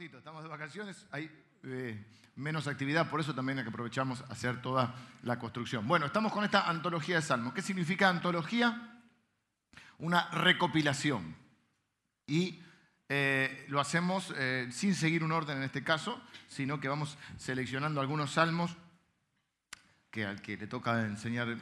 estamos de vacaciones, hay eh, menos actividad, por eso también hay que aprovechamos hacer toda la construcción. Bueno, estamos con esta antología de salmos. ¿Qué significa antología? Una recopilación. Y eh, lo hacemos eh, sin seguir un orden en este caso, sino que vamos seleccionando algunos salmos que al que le toca enseñar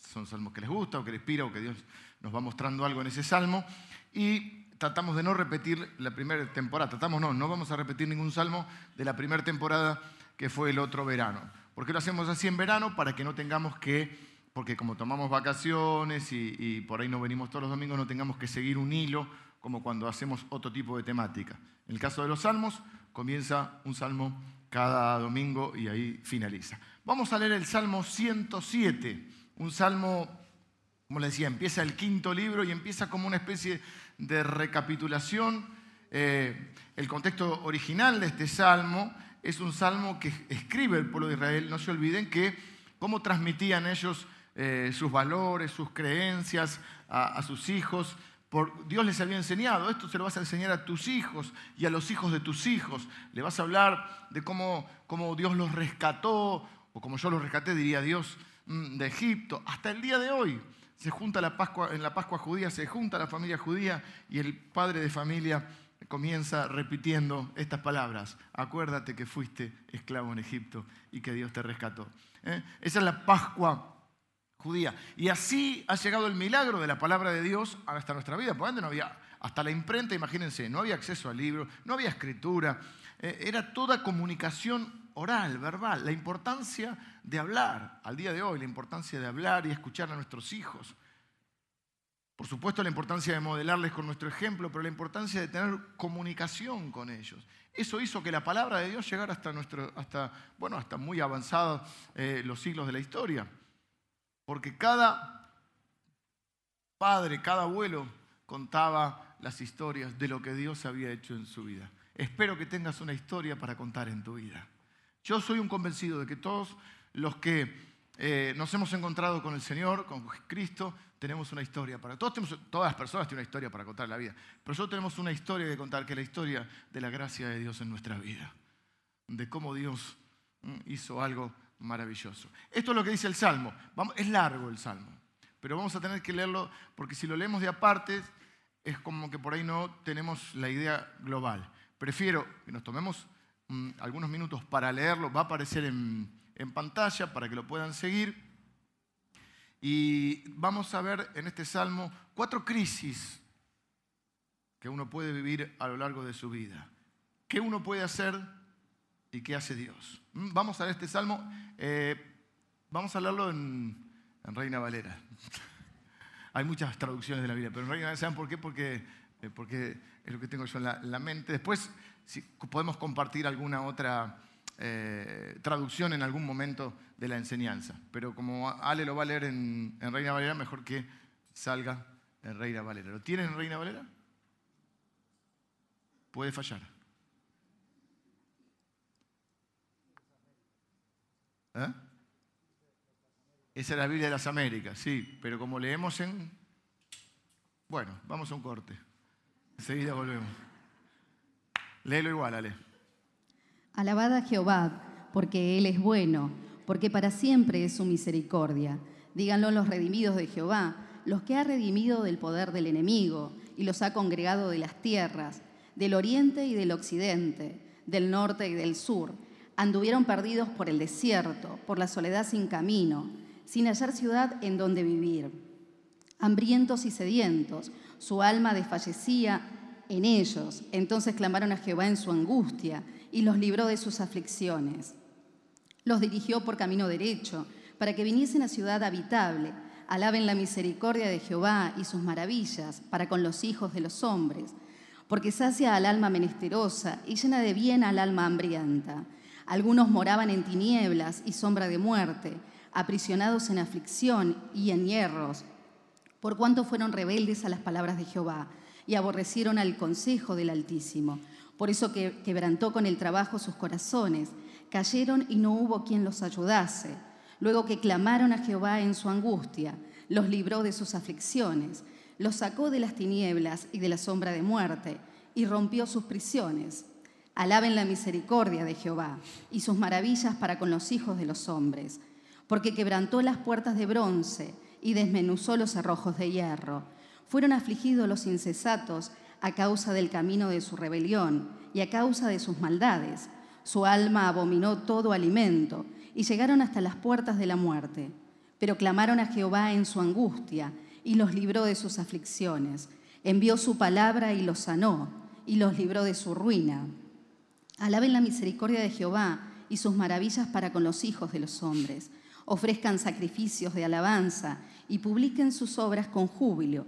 son salmos que les gusta o que les inspira o que Dios nos va mostrando algo en ese salmo. Y tratamos de no repetir la primera temporada, tratamos no, no vamos a repetir ningún salmo de la primera temporada que fue el otro verano. ¿Por qué lo hacemos así en verano? Para que no tengamos que, porque como tomamos vacaciones y, por ahí no venimos todos los domingos, no tengamos que seguir un hilo como cuando hacemos otro tipo de temática. En el caso de los salmos, comienza un salmo cada domingo y ahí finaliza. Vamos a leer el Salmo 107, un salmo, como le decía, empieza el quinto libro y empieza como una especie de recapitulación. Eh, el contexto original de este salmo es un salmo que escribe el pueblo de Israel. No se olviden que cómo transmitían ellos eh, sus valores, sus creencias a, sus hijos. Por, Dios les había enseñado, esto se lo vas a enseñar a tus hijos y a los hijos de tus hijos. Le vas a hablar de cómo, cómo Dios los rescató, o como yo los rescaté, diría Dios, mm, de Egipto, hasta el día de hoy se junta la Pascua, en la Pascua judía, se junta la familia judía y el padre de familia comienza repitiendo estas palabras. Acuérdate que fuiste esclavo en Egipto y que Dios te rescató. ¿eh? Esa es la Pascua judía. Y así ha llegado el milagro de la palabra de Dios hasta nuestra vida. Por no había, hasta la imprenta, imagínense, no había acceso al libro, no había escritura, eh, era toda comunicación oral, verbal, la importancia de hablar, al día de hoy, la importancia de hablar y escuchar a nuestros hijos. Por supuesto, la importancia de modelarles con nuestro ejemplo, pero la importancia de tener comunicación con ellos. Eso hizo que la palabra de Dios llegara hasta, nuestro, hasta, bueno, hasta muy avanzados eh, los siglos de la historia. Porque cada padre, cada abuelo contaba las historias de lo que Dios había hecho en su vida. Espero que tengas una historia para contar en tu vida. Yo soy un convencido de que todos los que eh, nos hemos encontrado con el Señor, con Cristo, tenemos una historia para. Todos tenemos, todas las personas tienen una historia para contar la vida. Pero nosotros tenemos una historia que contar, que es la historia de la gracia de Dios en nuestra vida. De cómo Dios mm, hizo algo maravilloso. Esto es lo que dice el Salmo. es largo el Salmo. Pero vamos a tener que leerlo porque si lo leemos de aparte es como que por ahí no tenemos la idea global. Prefiero que nos tomemos Mm, algunos minutos para leerlo. Va a aparecer en, pantalla para que lo puedan seguir. Y vamos a ver en este salmo cuatro crisis que uno puede vivir a lo largo de su vida. ¿Qué uno puede hacer y qué hace Dios? Mm, vamos a ver este salmo. Eh, vamos a leerlo en, Reina Valera. Hay muchas traducciones de la Biblia, pero en Reina Valera, ¿saben por qué? Porque, eh, porque es lo que tengo yo en la mente. Después si podemos compartir alguna otra eh, traducción en algún momento de la enseñanza. Pero como Ale lo va a leer en, Reina Valera, mejor que salga en Reina Valera. ¿Lo tienen en Reina Valera? Puede fallar. ¿Eh? Esa es la Biblia de las Américas, sí, pero como leemos en... Bueno, vamos a un corte. Enseguida volvemos. Léelo igual, Ale. Alabad a Jehová, porque Él es bueno, porque para siempre es su misericordia. Díganlo los redimidos de Jehová, los que ha redimido del poder del enemigo y los ha congregado de las tierras, del oriente y del occidente, del norte y del sur. Anduvieron perdidos por el desierto, por la soledad sin camino, sin hallar ciudad en donde vivir. Hambrientos y sedientos, su alma desfallecía en ellos. Entonces clamaron a Jehová en su angustia y los libró de sus aflicciones. Los dirigió por camino derecho, para que viniesen a ciudad habitable. Alaben la misericordia de Jehová y sus maravillas para con los hijos de los hombres, porque sacia al alma menesterosa y llena de bien al alma hambrienta. Algunos moraban en tinieblas y sombra de muerte, aprisionados en aflicción y en hierros, por cuanto fueron rebeldes a las palabras de Jehová y aborrecieron al consejo del Altísimo. Por eso que quebrantó con el trabajo sus corazones, cayeron y no hubo quien los ayudase. Luego que clamaron a Jehová en su angustia, los libró de sus aflicciones, los sacó de las tinieblas y de la sombra de muerte, y rompió sus prisiones. Alaben la misericordia de Jehová y sus maravillas para con los hijos de los hombres, porque quebrantó las puertas de bronce y desmenuzó los cerrojos de hierro. Fueron afligidos los incesatos a causa del camino de su rebelión y a causa de sus maldades. Su alma abominó todo alimento y llegaron hasta las puertas de la muerte. Pero clamaron a Jehová en su angustia y los libró de sus aflicciones. Envió su palabra y los sanó y los libró de su ruina. Alaben la misericordia de Jehová y sus maravillas para con los hijos de los hombres. Ofrezcan sacrificios de alabanza y publiquen sus obras con júbilo.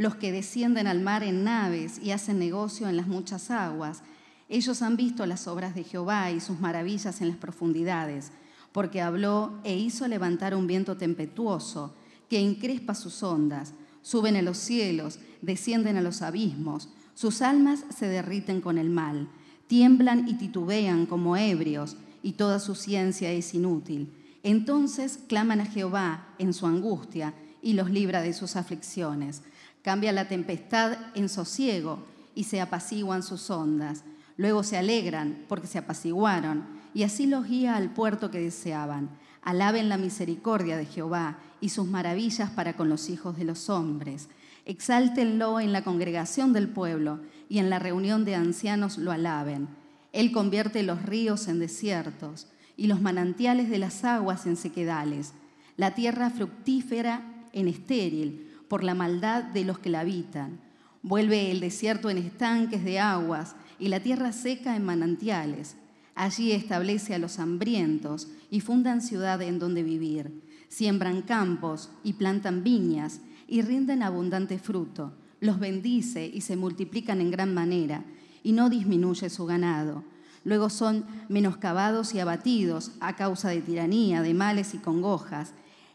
Los que descienden al mar en naves y hacen negocio en las muchas aguas, ellos han visto las obras de Jehová y sus maravillas en las profundidades, porque habló e hizo levantar un viento tempestuoso que encrespa sus ondas. Suben a los cielos, descienden a los abismos, sus almas se derriten con el mal tiemblan y titubean como ebrios, y toda su ciencia es inútil. Entonces claman a Jehová en su angustia y los libra de sus aflicciones. Cambia la tempestad en sosiego y se apaciguan sus ondas. Luego se alegran porque se apaciguaron y así los guía al puerto que deseaban. Alaben la misericordia de Jehová y sus maravillas para con los hijos de los hombres. Exáltenlo en la congregación del pueblo y en la reunión de ancianos lo alaben. Él convierte los ríos en desiertos y los manantiales de las aguas en sequedales, la tierra fructífera en estéril por la maldad de los que la habitan. Vuelve el desierto en estanques de aguas y la tierra seca en manantiales. Allí establece a los hambrientos y fundan ciudad en donde vivir. Siembran campos y plantan viñas y rinden abundante fruto los bendice y se multiplican en gran manera, y no disminuye su ganado. Luego son menoscabados y abatidos a causa de tiranía, de males y congojas.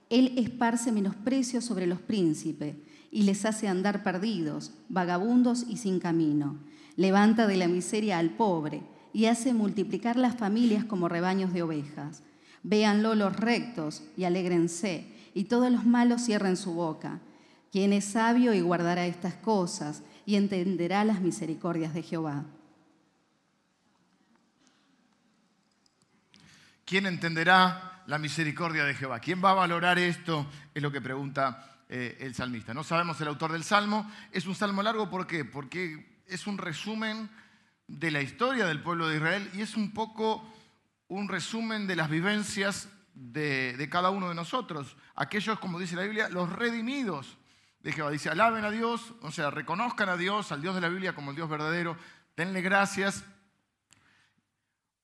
Él esparce menosprecio sobre los príncipes y les hace andar perdidos, vagabundos y sin camino. Levanta de la miseria al pobre y hace multiplicar las familias como rebaños de ovejas. Véanlo los rectos y alégrense, y todos los malos cierren su boca quien es sabio y guardará estas cosas y entenderá las misericordias de Jehová. ¿Quién entenderá la misericordia de Jehová? ¿Quién va a valorar esto? Es lo que pregunta eh, el salmista. No sabemos el autor del salmo. Es un salmo largo, ¿por qué? Porque es un resumen de la historia del pueblo de Israel y es un poco un resumen de las vivencias de, de cada uno de nosotros. Aquellos, como dice la Biblia, los redimidos de Jehová. Dice, alaben a Dios, o sea, reconozcan a Dios, al Dios de la Biblia como el Dios verdadero, denle gracias,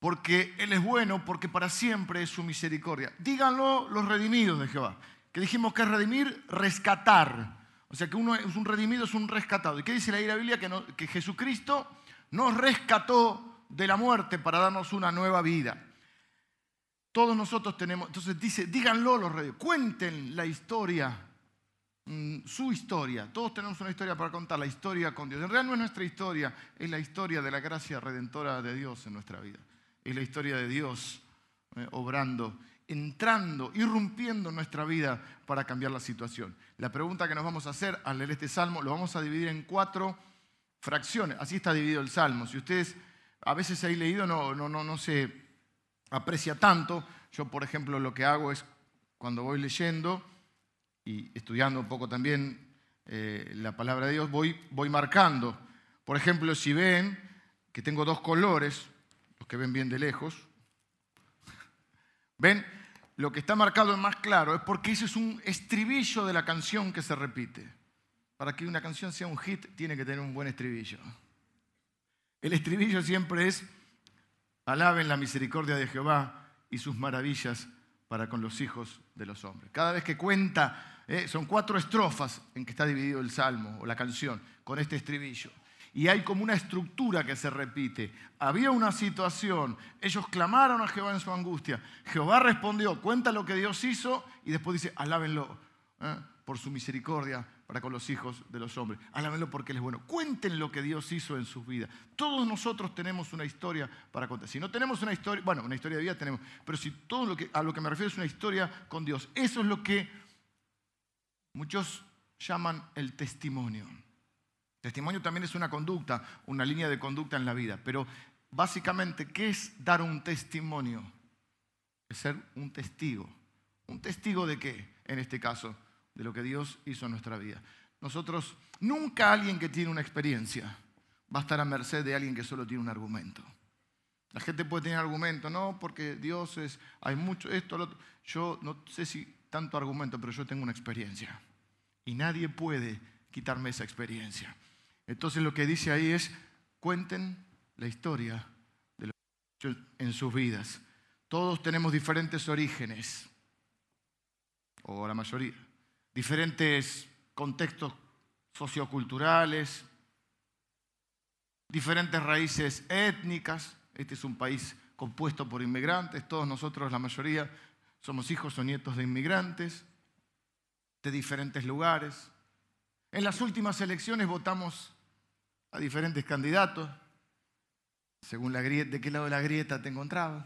porque Él es bueno, porque para siempre es su misericordia. Díganlo los redimidos de Jehová, que dijimos que es redimir, rescatar. O sea, que uno es un redimido, es un rescatado. ¿Y qué dice la Biblia? Que, Jesucristo nos rescató de la muerte para darnos una nueva vida. Todos nosotros tenemos, entonces dice, díganlo los redimidos, cuenten la historia Mm, su historia. Todos tenemos una historia para contar, la historia con Dios. En realidad no es nuestra historia, es la historia de la gracia redentora de Dios en nuestra vida. Es la historia de Dios eh, obrando, entrando, irrumpiendo en nuestra vida para cambiar la situación. La pregunta que nos vamos a hacer al leer este salmo lo vamos a dividir en cuatro fracciones. Así está dividido el salmo. Si ustedes a veces hay leído no, no, no, no se aprecia tanto. Yo, por ejemplo, lo que hago es cuando voy leyendo, y estudiando un poco también eh, la palabra de Dios, voy, voy marcando. Por ejemplo, si ven que tengo dos colores, que ven bien de lejos, ven, lo que está marcado en más claro es porque ese es un estribillo de la canción que se repite. Para que una canción sea un hit, tiene que tener un buen estribillo. El estribillo siempre es, alaben la misericordia de Jehová y sus maravillas para con los hijos de los hombres. Cada vez que cuenta ¿eh? son cuatro estrofas en que está dividido el salmo o la canción, con este estribillo. Y hay como una estructura que se repite. Había una situación, ellos clamaron a Jehová en su angustia. Jehová respondió, cuenta lo que Dios hizo y después dice, alábenlo ¿eh? por su misericordia para con los hijos de los hombres. Alábenlo porque Él es bueno. Cuenten lo que Dios hizo en sus vidas. Todos nosotros tenemos una historia para contar. Si no tenemos una historia, bueno, una historia de vida tenemos, pero si todo lo que, a lo que me refiero es una historia con Dios, eso es lo que Muchos llaman el testimonio. Testimonio también es una conducta, una línea de conducta en la vida, pero básicamente, ¿qué es dar un testimonio? Es ser un testigo. ¿Un testigo de qué? En este caso, de lo que Dios hizo en nuestra vida. Nosotros, nunca alguien que tiene una experiencia va a estar a merced de alguien que solo tiene un argumento. La gente puede tener argumento, no, porque Dios es, hay mucho, esto, lo otro. Yo no sé si tanto argumento, pero yo tengo una experiencia. Y nadie puede quitarme esa experiencia. Entonces lo que dice ahí es, cuenten la historia de lo que han hecho en sus vidas. Todos tenemos diferentes orígenes, o la mayoría, diferentes contextos socioculturales, diferentes raíces étnicas. Este es un país compuesto por inmigrantes, todos nosotros, la mayoría, somos hijos o nietos de inmigrantes de diferentes lugares. En las últimas elecciones votamos a diferentes candidatos, según la grieta, de qué lado de la grieta te encontrabas.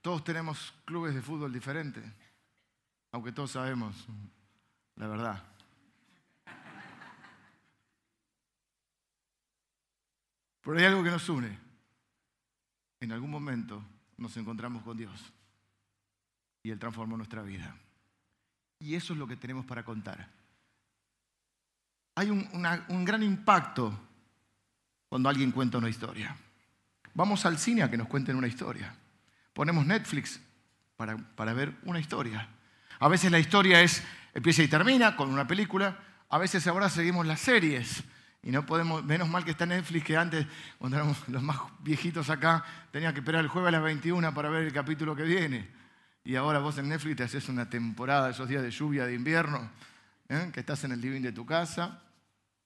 Todos tenemos clubes de fútbol diferentes, aunque todos sabemos la verdad. Pero hay algo que nos une. En algún momento nos encontramos con Dios y Él transformó nuestra vida. Y eso es lo que tenemos para contar. Hay un, gran impacto cuando alguien cuenta una historia. Vamos al cine a que nos cuenten una historia. Ponemos Netflix para, para ver una historia. A veces la historia es empieza y termina con una película. A veces ahora seguimos las series. Y no podemos, menos mal que está Netflix, que antes, cuando éramos los más viejitos acá, tenía que esperar el jueves a las 21 para ver el capítulo que viene. Y ahora vos en Netflix te haces una temporada, esos días de lluvia de invierno, ¿eh? que estás en el living de tu casa,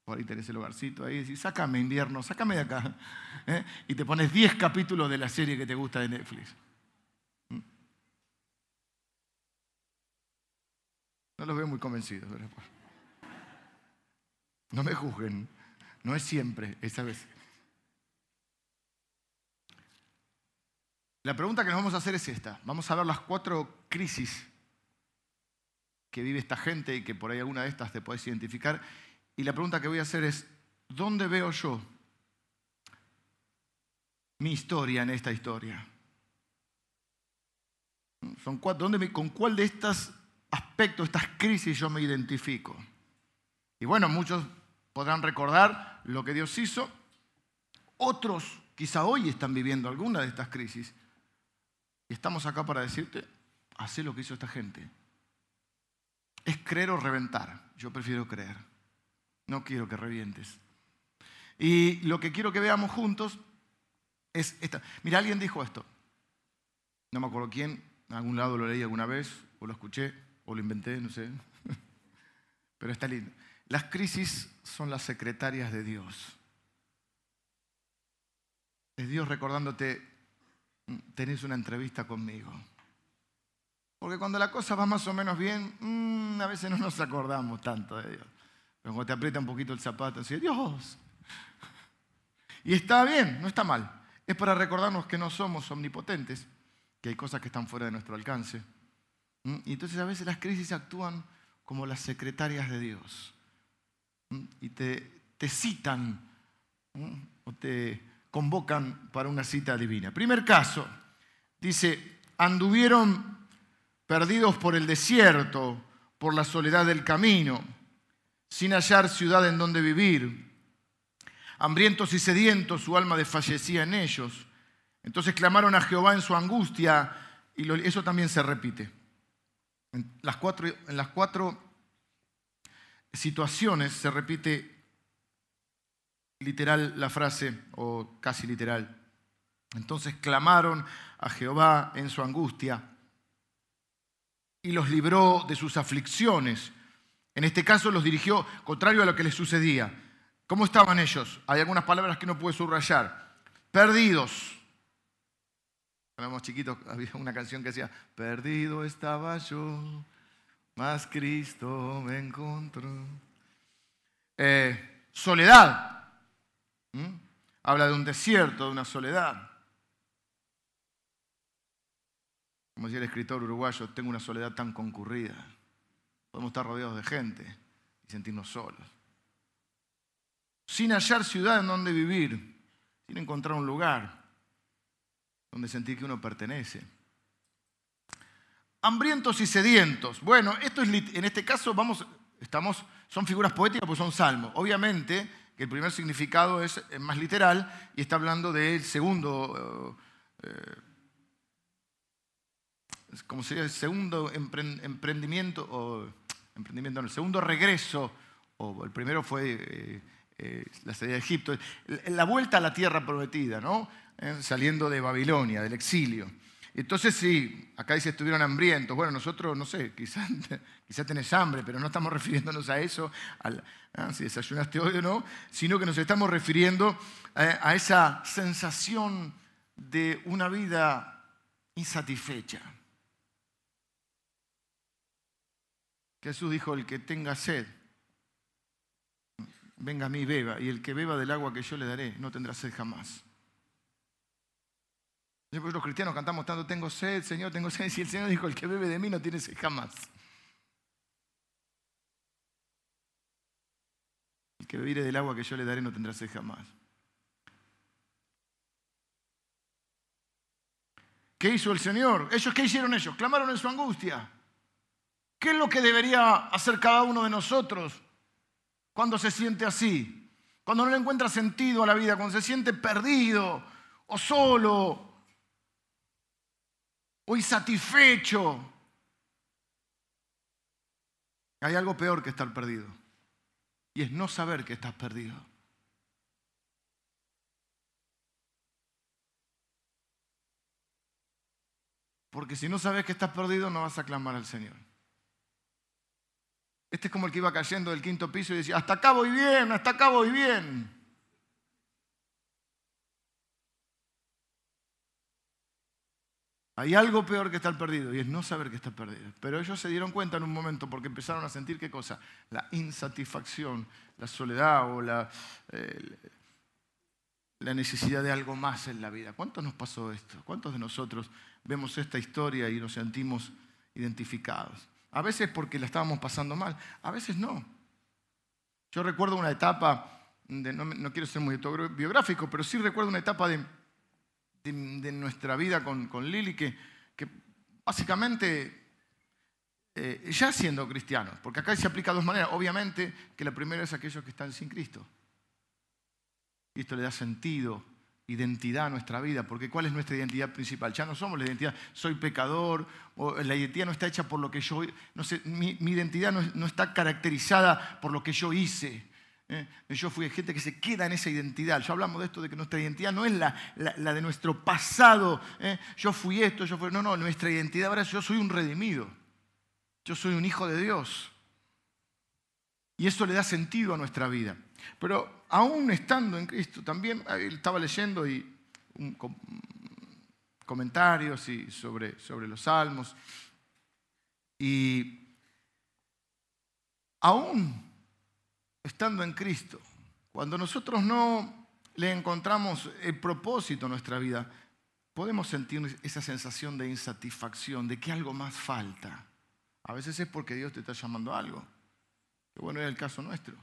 por ahí tenés el hogarcito ahí, y decís, sácame invierno, sácame de acá. ¿eh? Y te pones 10 capítulos de la serie que te gusta de Netflix. ¿Mm? No los veo muy convencidos. No me juzguen. No es siempre, esa vez. La pregunta que nos vamos a hacer es esta. Vamos a ver las cuatro crisis que vive esta gente y que por ahí alguna de estas te puedes identificar. Y la pregunta que voy a hacer es, ¿dónde veo yo mi historia en esta historia? Son cuatro, ¿dónde ¿Con cuál de estos aspectos, estas crisis yo me identifico? Y bueno, muchos podrán recordar lo que Dios hizo. Otros quizá hoy están viviendo alguna de estas crisis. Y estamos acá para decirte, haz lo que hizo esta gente. Es creer o reventar. Yo prefiero creer. No quiero que revientes. Y lo que quiero que veamos juntos es esta. Mira, alguien dijo esto. No me acuerdo quién, en algún lado lo leí alguna vez, o lo escuché, o lo inventé, no sé. Pero está lindo. Las crisis son las secretarias de Dios. Es Dios recordándote, tenés una entrevista conmigo. Porque cuando la cosa va más o menos bien, mm, a veces no nos acordamos tanto de Dios. Pero cuando te aprieta un poquito el zapato, así, Dios. Y está bien, no está mal. Es para recordarnos que no somos omnipotentes, que hay cosas que están fuera de nuestro alcance. ¿Mm? Y entonces a veces las crisis actúan como las secretarias de Dios y te, te citan o te convocan para una cita divina. Primer caso, dice, anduvieron perdidos por el desierto, por la soledad del camino, sin hallar ciudad en donde vivir. Hambrientos y sedientos, su alma desfallecía en ellos. Entonces clamaron a Jehová en su angustia y eso también se repite. En las cuatro, en las cuatro situaciones se repite literal la frase, o casi literal. Entonces clamaron a Jehová en su angustia y los libró de sus aflicciones. En este caso los dirigió contrario a lo que les sucedía. ¿Cómo estaban ellos? Hay algunas palabras que no pude subrayar. Perdidos. Éramos chiquitos había una canción que decía, perdido estaba yo más Cristo me encontró. Eh, soledad. Habla de un desierto, de una soledad. Como decía el escritor uruguayo, tengo una soledad tan concurrida. Podemos estar rodeados de gente y sentirnos solos. sin hallar ciudad en donde vivir, sin encontrar un lugar donde sentir que uno pertenece. Hambrientos y sedientos. Bueno, esto es en este caso vamos, estamos, son figuras poéticas pues son salmos. Obviamente que el primer significado es más literal y está hablando del segundo, eh, como sería el segundo emprendimiento o emprendimiento, el segundo regreso, o el primero fue eh, eh, la salida de Egipto, la vuelta a la tierra prometida, ¿no? Eh, saliendo de Babilonia, del exilio. Entonces sí, acá dice estuvieron hambrientos. Bueno, nosotros, no sé, quizás quizá tenés hambre, pero no estamos refiriéndonos a eso, ah, si desayunaste hoy o no, sino que nos estamos refiriendo a esa sensación de una vida insatisfecha. Jesús dijo, el que tenga sed, venga a mí y beba, y el que beba del agua que yo le daré, no tendrá sed jamás. Los cristianos cantamos tanto, tengo sed, Señor, tengo sed, y el Señor dijo, el que bebe de mí no tiene sed jamás. El que bebiere del agua que yo le daré no tendrá sed jamás. ¿Qué hizo el Señor? ¿Ellos qué hicieron ellos? Clamaron en su angustia. ¿Qué es lo que debería hacer cada uno de nosotros cuando se siente así? Cuando no le encuentra sentido a la vida, cuando se siente perdido o solo o insatisfecho. Hay algo peor que estar perdido y es no saber que estás perdido. Porque si no sabes que estás perdido, no vas a clamar al Señor. Este es como el que iba cayendo del quinto piso y decía, hasta acá voy bien, hasta acá voy bien. Hay algo peor que estar perdido y es no saber que estás perdido. Pero ellos se dieron cuenta en un momento porque empezaron a sentir qué cosa? La insatisfacción, la soledad o la, la necesidad de algo más en la vida. ¿Cuántos nos pasó esto? ¿Cuántos de nosotros vemos esta historia y nos sentimos identificados? A veces porque la estábamos pasando mal, a veces no. Yo recuerdo una etapa, no, quiero ser muy biográfico, pero sí recuerdo una etapa de, nuestra vida con, Lili que, básicamente, eh, ya siendo cristianos, porque acá se aplica de dos maneras. Obviamente que la primera es aquellos que están sin Cristo. Cristo le da sentido, identidad a nuestra vida, porque ¿cuál es nuestra identidad principal? Ya no somos la identidad, soy pecador, o la identidad no está hecha por lo que yo, no sé, mi, identidad no, está caracterizada por lo que yo hice. Yo fui gente que se queda en esa identidad. Ya hablamos de esto, de que nuestra identidad no es la, la, de nuestro pasado. ¿eh? Yo fui esto, yo fui... No, no, nuestra identidad ahora es yo soy un redimido. Yo soy un hijo de Dios. Y eso le da sentido a nuestra vida. Pero aún estando en Cristo, también estaba leyendo y comentarios y sobre, sobre los salmos. Y aún estando en Cristo, cuando nosotros no le encontramos el propósito a nuestra vida, podemos sentir esa sensación de insatisfacción, de que algo más falta. A veces es porque Dios te está llamando a algo. Que bueno, era el caso nuestro.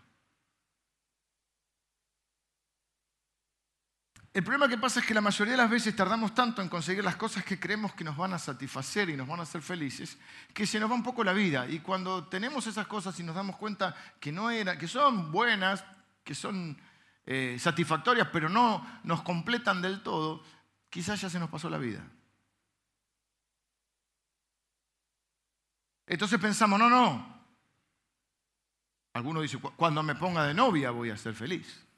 El problema que pasa es que la mayoría de las veces tardamos tanto en conseguir las cosas que creemos que nos van a satisfacer y nos van a hacer felices, que se nos va un poco la vida. Y cuando tenemos esas cosas y nos damos cuenta que, no era, que son buenas, que son eh, satisfactorias, pero no nos completan del todo, quizás ya se nos pasó la vida. Entonces pensamos, no, no. Alguno dice, cuando me ponga de novia voy a ser feliz.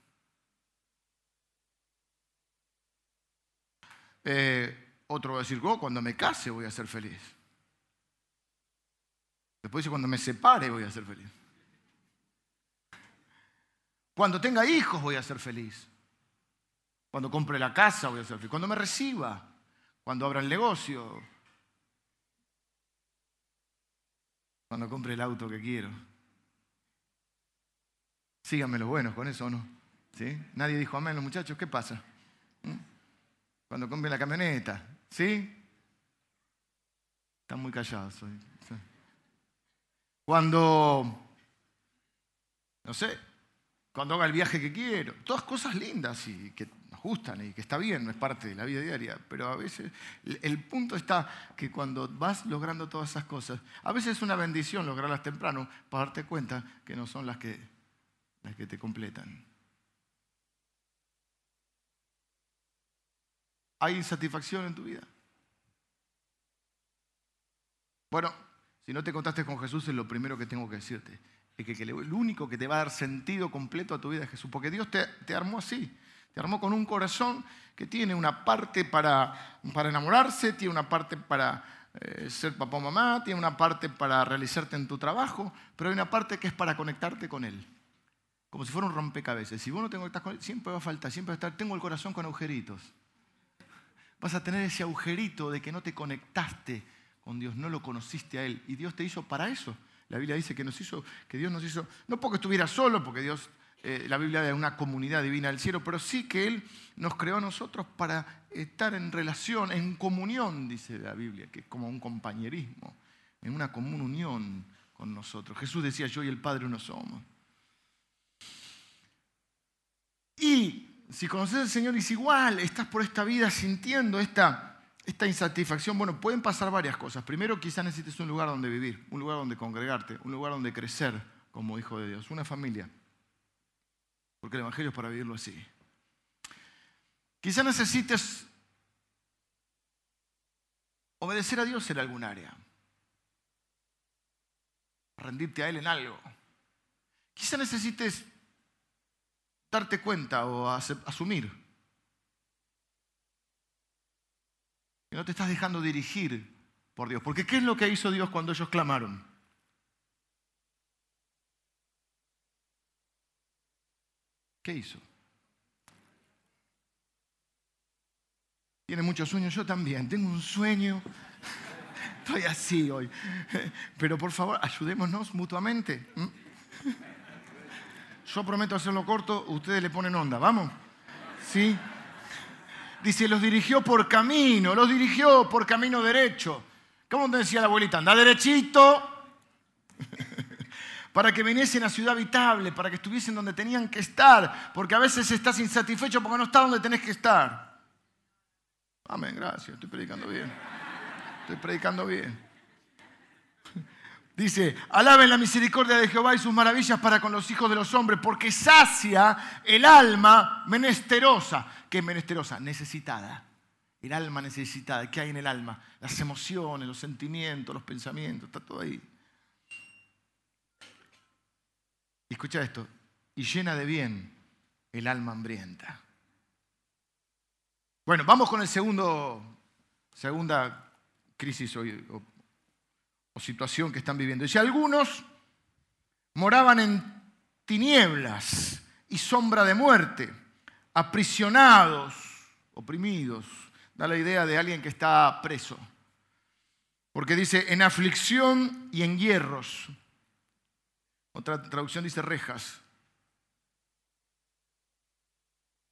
Eh, otro va a decir, oh, cuando me case voy a ser feliz. Después dice, cuando me separe voy a ser feliz. Cuando tenga hijos voy a ser feliz. Cuando compre la casa voy a ser feliz. Cuando me reciba. Cuando abra el negocio. Cuando compre el auto que quiero. Síganme los buenos con eso, ¿o no? ¿Sí? Nadie dijo amén, los muchachos, ¿qué pasa? Cuando compre la camioneta. ¿Sí? Están muy callados hoy. Cuando, no sé, cuando haga el viaje que quiero. Todas cosas lindas y que nos gustan y que está bien, no es parte de la vida diaria. Pero a veces el punto está que cuando vas logrando todas esas cosas, a veces es una bendición lograrlas temprano para darte cuenta que no son las que, las que te completan. ¿Hay insatisfacción en tu vida? Bueno, si no te contaste con Jesús es lo primero que tengo que decirte que, el único que te va a dar sentido completo a tu vida es Jesús, porque Dios te, armó así, te armó con un corazón que tiene una parte para, para enamorarse, tiene una parte para eh, ser papá o mamá, tiene una parte para realizarte en tu trabajo, pero hay una parte que es para conectarte con Él. Como si fuera un rompecabezas. Si vos no te conectas con Él, siempre va a faltar, siempre va a estar, tengo el corazón con agujeritos. Vas a tener ese agujerito de que no te conectaste con Dios, no lo conociste a Él. Y Dios te hizo para eso. La Biblia dice que, nos hizo, que Dios nos hizo, no porque estuviera solo, porque Dios, eh, la Biblia es una comunidad divina del cielo, pero sí que Él nos creó a nosotros para estar en relación, en comunión, dice la Biblia, que es como un compañerismo, en una común unión con nosotros. Jesús decía, yo y el Padre uno somos. Y si conoces al Señor es igual, estás por esta vida sintiendo esta esta insatisfacción, bueno, pueden pasar varias cosas. Primero, quizás necesites un lugar donde vivir, un lugar donde congregarte, un lugar donde crecer como hijo de Dios, una familia. Porque el Evangelio es para vivirlo así. Quizás necesites obedecer a Dios en algún área, rendirte a Él en algo. Quizás necesites darte cuenta o asumir que no te estás dejando dirigir por Dios. Porque ¿qué es lo que hizo Dios cuando ellos clamaron? ¿Qué hizo? Tiene muchos sueños, yo también. Tengo un sueño. Estoy así hoy. Pero por favor, ayudémonos mutuamente. Yo prometo hacerlo corto, ustedes le ponen onda. ¿Vamos? ¿Sí? Dice, los dirigió por camino, los dirigió por camino derecho. ¿Cómo te decía la abuelita? Anda derechito. para que viniesen a ciudad habitable, para que estuviesen donde tenían que estar, porque a veces estás insatisfecho porque no estás donde tenés que estar. Amén, gracias, estoy predicando bien. Estoy predicando bien. Dice, alaben la misericordia de Jehová y sus maravillas para con los hijos de los hombres, porque sacia el alma menesterosa. ¿Qué es menesterosa? Necesitada. El alma necesitada. ¿Qué hay en el alma? Las emociones, los sentimientos, los pensamientos, está todo ahí. escucha esto. Y llena de bien el alma hambrienta. Bueno, vamos con el segundo, segunda crisis hoy, o situación que están viviendo. Dice, algunos moraban en tinieblas y sombra de muerte, aprisionados, oprimidos. Da la idea de alguien que está preso. Porque dice, en aflicción y en hierros. Otra traducción dice rejas.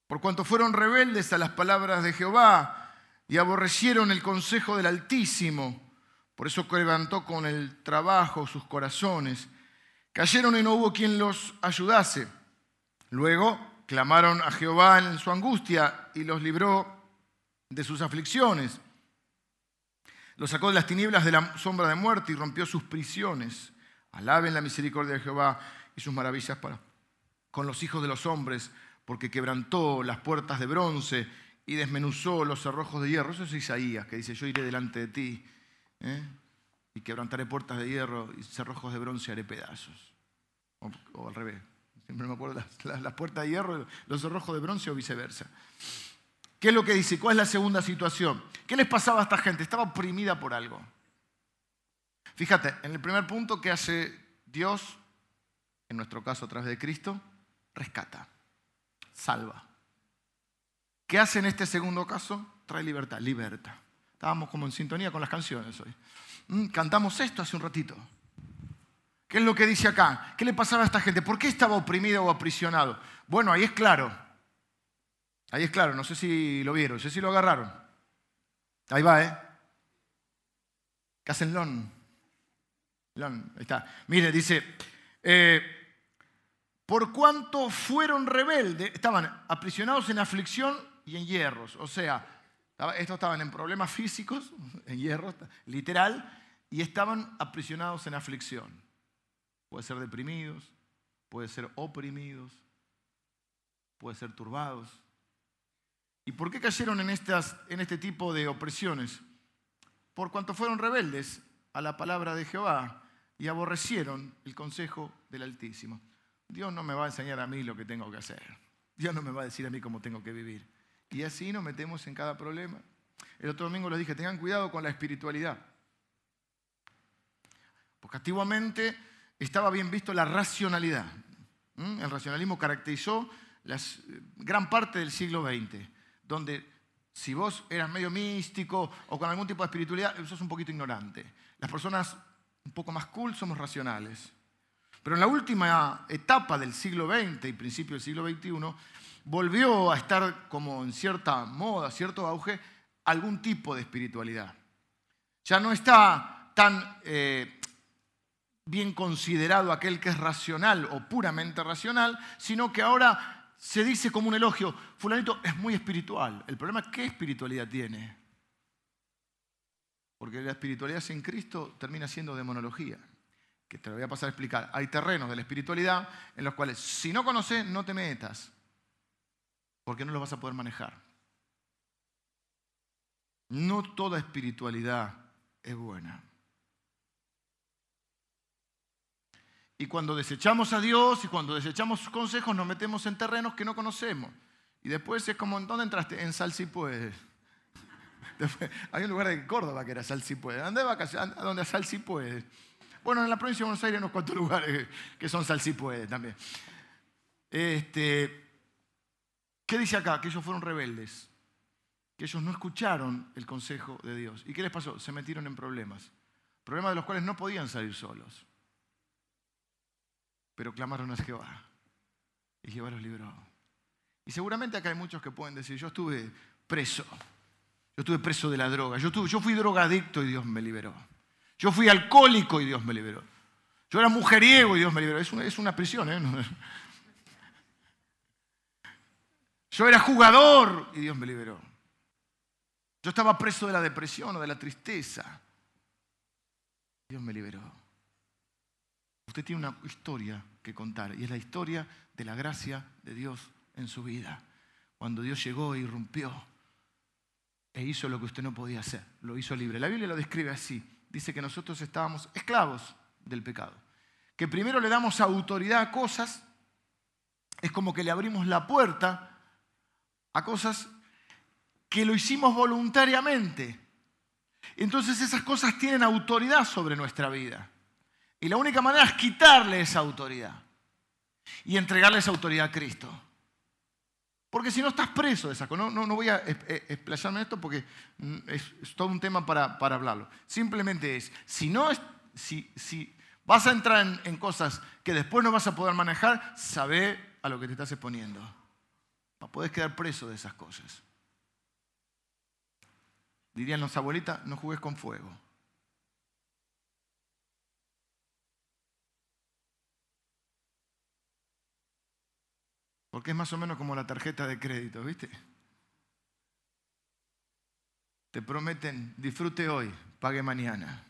Por cuanto fueron rebeldes a las palabras de Jehová y aborrecieron el consejo del Altísimo por eso levantó con el trabajo sus corazones. Cayeron y no hubo quien los ayudase. Luego clamaron a Jehová en su angustia y los libró de sus aflicciones. Los sacó de las tinieblas de la sombra de muerte y rompió sus prisiones. Alaben la misericordia de Jehová y sus maravillas para, con los hijos de los hombres, porque quebrantó las puertas de bronce y desmenuzó los cerrojos de hierro. Eso es Isaías, que dice, yo iré delante de ti ¿eh? y quebrantaré puertas de hierro y cerrojos de bronce haré pedazos. O, al revés, siempre me acuerdo las, las, puertas de hierro, los cerrojos de bronce o viceversa. ¿Qué es lo que dice? ¿Cuál es la segunda situación? ¿Qué les pasaba a esta gente? Estaba oprimida por algo. Fíjate, en el primer punto, ¿qué hace Dios? En nuestro caso, a través de Cristo, rescata, salva. ¿Qué hace en este segundo caso? Trae libertad, libertad. Estábamos como en sintonía con las canciones hoy. Mm, cantamos esto hace un ratito. ¿Qué es lo que dice acá? ¿Qué le pasaba a esta gente? ¿Por qué estaba oprimido o aprisionado? Bueno, ahí es claro. Ahí es claro, no sé si lo vieron, no sé si lo agarraron. Ahí va, ¿eh? Casenlón. Lon, ahí está. Mire, dice, eh, por cuanto fueron rebeldes, estaban aprisionados en aflicción y en hierros. O sea, estos estaban en problemas físicos, en hierros, literal, y estaban aprisionados en aflicción. Puede ser deprimidos, puede ser oprimidos, puede ser turbados. ¿Y por qué cayeron en, estas, en este tipo de opresiones? Por cuanto fueron rebeldes a la palabra de Jehová y aborrecieron el consejo del Altísimo. Dios no me va a enseñar a mí lo que tengo que hacer. Dios no me va a decir a mí cómo tengo que vivir. Y así nos metemos en cada problema. El otro domingo les dije, tengan cuidado con la espiritualidad. Porque antiguamente estaba bien visto la racionalidad. El racionalismo caracterizó las, gran parte del siglo XX, donde si vos eras medio místico o con algún tipo de espiritualidad, sos un poquito ignorante. Las personas un poco más cool somos racionales. Pero en la última etapa del siglo XX y principio del siglo XXI, volvió a estar como en cierta moda, cierto auge, algún tipo de espiritualidad. Ya no está tan eh, bien considerado aquel que es racional o puramente racional, sino que ahora se dice como un elogio, fulanito es muy espiritual. El problema es qué espiritualidad tiene. Porque la espiritualidad sin Cristo termina siendo demonología que te lo voy a pasar a explicar, hay terrenos de la espiritualidad en los cuales si no conoces, no te metas, porque no lo vas a poder manejar. No toda espiritualidad es buena. Y cuando desechamos a Dios y cuando desechamos sus consejos, nos metemos en terrenos que no conocemos. Y después es como, ¿dónde entraste? En Sal si puedes. hay un lugar de Córdoba que era Sal si puedes. ¿Dónde vacaciones? ¿A dónde Sal si puedes? Bueno, en la provincia de Buenos Aires hay unos cuantos lugares que son sal puede también. Este, ¿Qué dice acá? Que ellos fueron rebeldes, que ellos no escucharon el consejo de Dios. ¿Y qué les pasó? Se metieron en problemas, problemas de los cuales no podían salir solos. Pero clamaron a Jehová y Jehová los libró. Y seguramente acá hay muchos que pueden decir, yo estuve preso, yo estuve preso de la droga, yo, yo fui drogadicto y Dios me liberó. Yo fui alcohólico y Dios me liberó. Yo era mujeriego y Dios me liberó. Es una, es una prisión, ¿eh? Yo era jugador y Dios me liberó. Yo estaba preso de la depresión o de la tristeza. Dios me liberó. Usted tiene una historia que contar y es la historia de la gracia de Dios en su vida. Cuando Dios llegó e irrumpió e hizo lo que usted no podía hacer, lo hizo libre. La Biblia lo describe así dice que nosotros estábamos esclavos del pecado. Que primero le damos autoridad a cosas, es como que le abrimos la puerta a cosas que lo hicimos voluntariamente. Entonces esas cosas tienen autoridad sobre nuestra vida. Y la única manera es quitarle esa autoridad y entregarle esa autoridad a Cristo. Porque si no estás preso de esa cosa. No, no, voy a explayarme en esto porque mm, es, todo un tema para, hablarlo. Simplemente es, si, no si, si vas a entrar en, en, cosas que después no vas a poder manejar, sabe a lo que te estás exponiendo. No puedes quedar preso de esas cosas. Dirían los abuelitas, no jugues con fuego. Porque es más o menos como la tarjeta de crédito, ¿viste? Te prometen, disfrute hoy, pague mañana.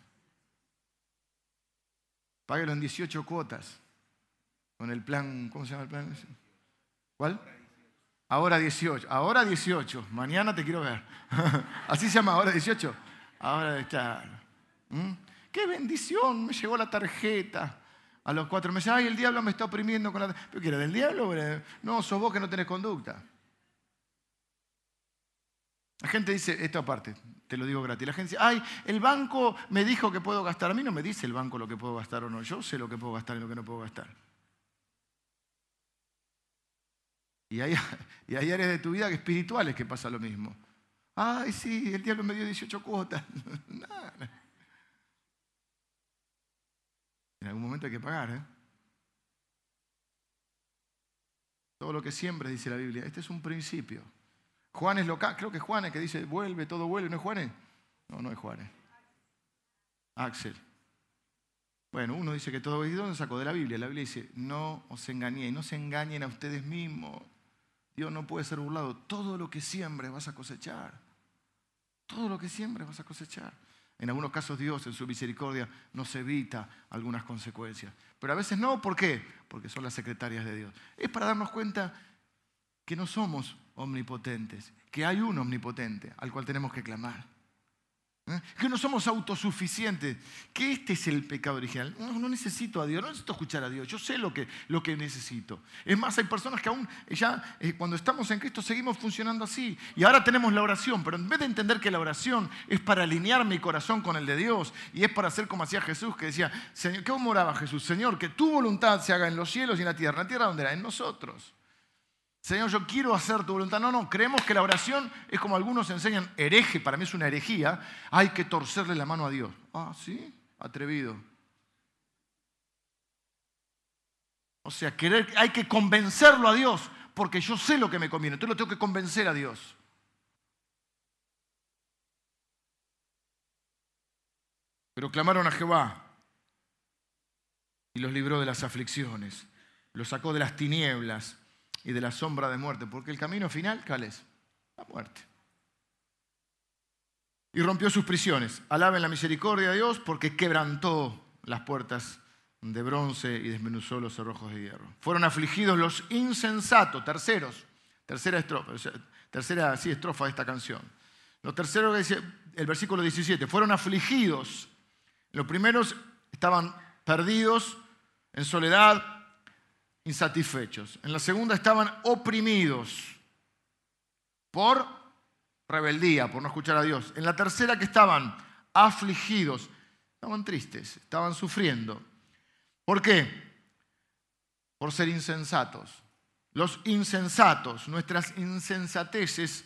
Páguelo en 18 cuotas. Con el plan, ¿cómo se llama el plan? ¿Cuál? Ahora 18. Ahora 18. Mañana te quiero ver. Así se llama, ahora 18. Ahora estar. ¿Mm? ¡Qué bendición! Me llegó la tarjeta. A los cuatro meses, ay, el diablo me está oprimiendo con la... ¿Pero qué era del diablo? No, sos vos que no tenés conducta. La gente dice, esto aparte, te lo digo gratis. La gente dice, ay, el banco me dijo que puedo gastar. A mí no me dice el banco lo que puedo gastar o no. Yo sé lo que puedo gastar y lo que no puedo gastar. Y hay, y áreas de tu vida espirituales que pasa lo mismo. Ay, sí, el diablo me dio 18 cuotas. En algún momento hay que pagar. ¿eh? Todo lo que siembra, dice la Biblia. Este es un principio. Juan es local, creo que es Juan el que dice, vuelve, todo vuelve. ¿No es Juan? No, no es Juan. Axel. Bueno, uno dice que todo es ¿dónde sacó de la Biblia? La Biblia dice, no os engañéis, no se engañen a ustedes mismos. Dios no puede ser burlado. Todo lo que siembres vas a cosechar. Todo lo que siembres vas a cosechar. En algunos casos Dios en su misericordia nos evita algunas consecuencias. Pero a veces no, ¿por qué? Porque son las secretarias de Dios. Es para darnos cuenta que no somos omnipotentes, que hay un omnipotente al cual tenemos que clamar. ¿Eh? Que no somos autosuficientes, que este es el pecado original. No, necesito a Dios, no necesito escuchar a Dios, yo sé lo que, lo que necesito. Es más, hay personas que aún ya eh, cuando estamos en Cristo seguimos funcionando así. Y ahora tenemos la oración, pero en vez de entender que la oración es para alinear mi corazón con el de Dios y es para hacer como hacía Jesús, que decía, Señor, ¿cómo oraba Jesús? Señor, que tu voluntad se haga en los cielos y en la tierra. ¿En la tierra dónde era? En nosotros. Señor, yo quiero hacer tu voluntad. No, no, creemos que la oración es como algunos enseñan, hereje, para mí es una herejía, hay que torcerle la mano a Dios. Ah, sí, atrevido. O sea, querer, hay que convencerlo a Dios, porque yo sé lo que me conviene, entonces lo tengo que convencer a Dios. Pero clamaron a Jehová y los libró de las aflicciones, los sacó de las tinieblas y de la sombra de muerte, porque el camino final, ¿cuál es? La muerte. Y rompió sus prisiones. Alaben la misericordia de Dios porque quebrantó las puertas de bronce y desmenuzó los cerrojos de hierro. Fueron afligidos los insensatos, terceros, tercera estrofa, tercera sí, estrofa de esta canción. Lo tercero que dice el versículo 17, fueron afligidos. Los primeros estaban perdidos, en soledad, insatisfechos. En la segunda estaban oprimidos por rebeldía, por no escuchar a Dios. En la tercera que estaban afligidos, estaban tristes, estaban sufriendo. ¿Por qué? Por ser insensatos. Los insensatos, nuestras insensateces,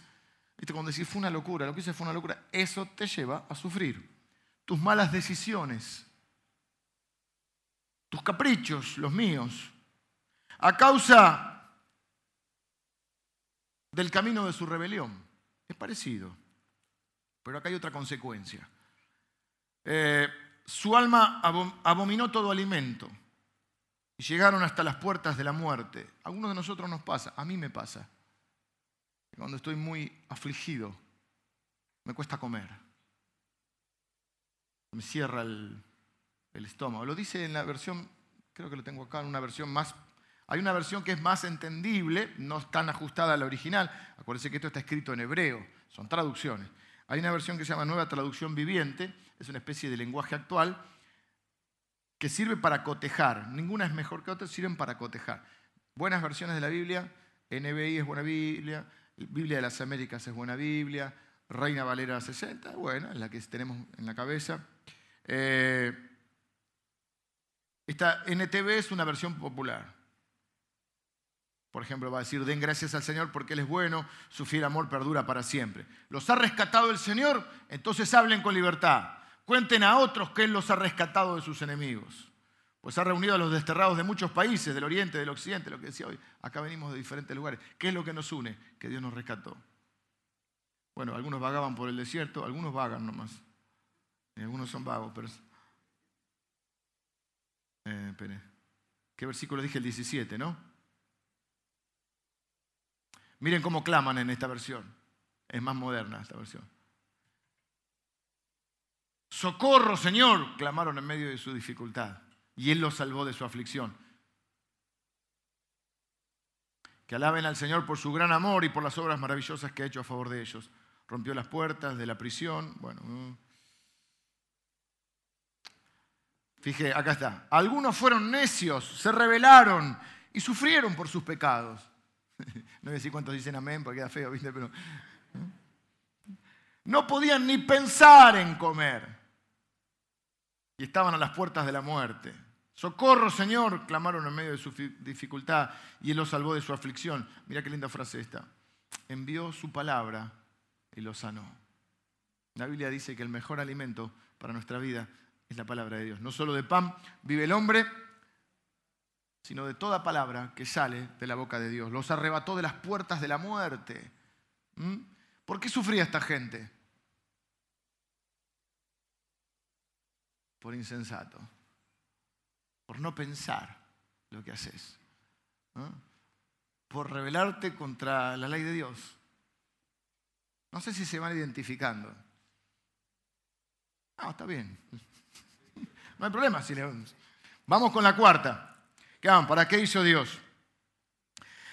¿viste? cuando decís fue una locura, lo que hice fue una locura, eso te lleva a sufrir. Tus malas decisiones, tus caprichos, los míos, a causa del camino de su rebelión. Es parecido, pero acá hay otra consecuencia. Eh, su alma abominó todo alimento y llegaron hasta las puertas de la muerte. A algunos de nosotros nos pasa, a mí me pasa. Cuando estoy muy afligido, me cuesta comer. Me cierra el, el estómago. Lo dice en la versión, creo que lo tengo acá, en una versión más hay una versión que es más entendible, no tan ajustada a la original. Acuérdense que esto está escrito en hebreo, son traducciones. Hay una versión que se llama Nueva Traducción Viviente, es una especie de lenguaje actual que sirve para cotejar. Ninguna es mejor que otra, sirven para cotejar. Buenas versiones de la Biblia, NBI es buena Biblia, Biblia de las Américas es buena Biblia, Reina Valera 60, buena, es la que tenemos en la cabeza. Eh, esta NTV es una versión popular. Por ejemplo, va a decir, den gracias al Señor porque Él es bueno, su fiel amor perdura para siempre. ¿Los ha rescatado el Señor? Entonces hablen con libertad. Cuenten a otros que Él los ha rescatado de sus enemigos. Pues ha reunido a los desterrados de muchos países, del oriente, del occidente, lo que decía hoy. Acá venimos de diferentes lugares. ¿Qué es lo que nos une? Que Dios nos rescató. Bueno, algunos vagaban por el desierto, algunos vagan nomás. Y algunos son vagos, pero... Eh, ¿Qué versículo dije? El 17, ¿no? Miren cómo claman en esta versión. Es más moderna esta versión. Socorro, Señor, clamaron en medio de su dificultad. Y Él los salvó de su aflicción. Que alaben al Señor por su gran amor y por las obras maravillosas que ha hecho a favor de ellos. Rompió las puertas de la prisión. Bueno. Mm. Fije, acá está. Algunos fueron necios, se rebelaron y sufrieron por sus pecados. No voy a decir cuántos dicen amén porque queda feo, ¿viste? Pero. ¿eh? No podían ni pensar en comer. Y estaban a las puertas de la muerte. Socorro, Señor, clamaron en medio de su dificultad y Él los salvó de su aflicción. Mira qué linda frase esta. Envió su palabra y los sanó. La Biblia dice que el mejor alimento para nuestra vida es la palabra de Dios. No solo de pan vive el hombre, sino de toda palabra que sale de la boca de Dios. Los arrebató de las puertas de la muerte. ¿Mm? ¿Por qué sufría esta gente? Por insensato. por no pensar lo que haces, por rebelarte contra la ley de Dios. No sé si se van identificando. Ah, está bien. No hay problema. Si Vamos con la cuarta. ¿Qué ¿Para qué hizo Dios?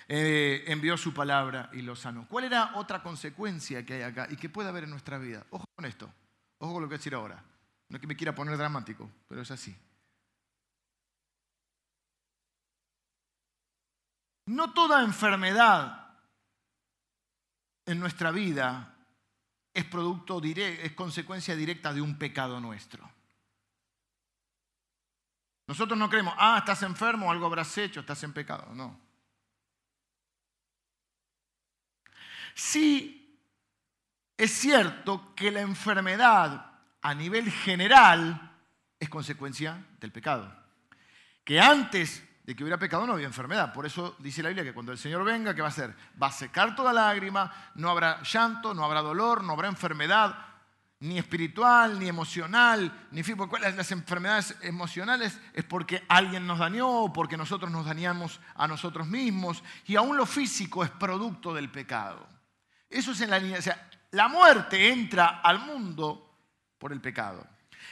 Eh, envió su palabra y lo sanó. ¿Cuál era otra consecuencia que hay acá y que puede haber en nuestra vida? Ojo con esto. Ojo con lo que voy a decir ahora. No es que me quiera poner dramático, pero es así. No toda enfermedad en nuestra vida es producto es consecuencia directa de un pecado nuestro. Nosotros no creemos, ah, estás enfermo, algo habrás hecho, estás en pecado. No. Sí, es cierto que la enfermedad a nivel general es consecuencia del pecado. Que antes de que hubiera pecado no había enfermedad. Por eso dice la Biblia que cuando el Señor venga, ¿qué va a hacer? Va a secar toda lágrima, no habrá llanto, no habrá dolor, no habrá enfermedad, ni espiritual, ni emocional, ni físico. Las enfermedades emocionales es porque alguien nos dañó porque nosotros nos dañamos a nosotros mismos. Y aún lo físico es producto del pecado. Eso es en la línea. O sea, la muerte entra al mundo por el pecado.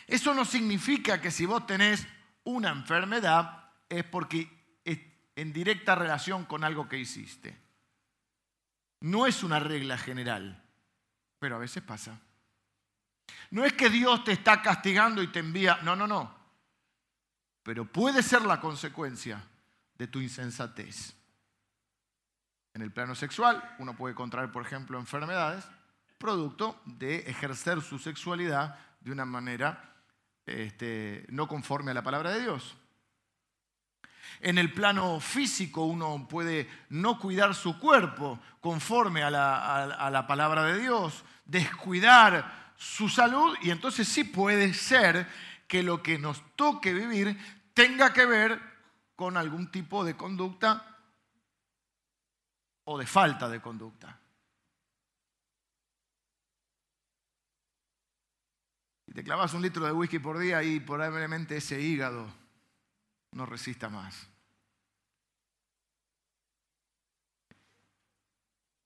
Eso no significa que si vos tenés una enfermedad, es porque es en directa relación con algo que hiciste. No es una regla general, pero a veces pasa. No es que Dios te está castigando y te envía, no, no, no. Pero puede ser la consecuencia de tu insensatez. En el plano sexual, uno puede contraer, por ejemplo, enfermedades producto de ejercer su sexualidad de una manera este, no conforme a la palabra de Dios. En el plano físico uno puede no cuidar su cuerpo conforme a la, palabra de Dios, descuidar su salud y entonces sí puede ser que lo que nos toque vivir tenga que ver con algún tipo de conducta o de falta de conducta. Si te clavas un litro de whisky por día y probablemente ese hígado no resista más.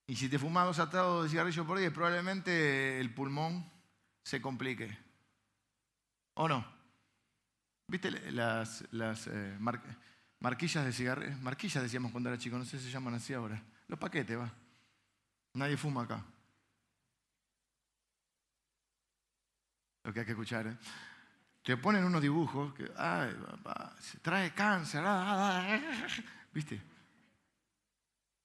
Y si te fumas dos atados de cigarrillo por día, probablemente el pulmón se complique. ¿O no? ¿Viste las, las eh, marquillas de cigarrillo? Marquillas decíamos cuando era chico, no sé si se llaman así ahora. Los paquetes, va. Nadie fuma acá. Lo que hay que escuchar, ¿eh? te ponen unos dibujos que, ay, trae cáncer, ah, ah, ah, ¿viste?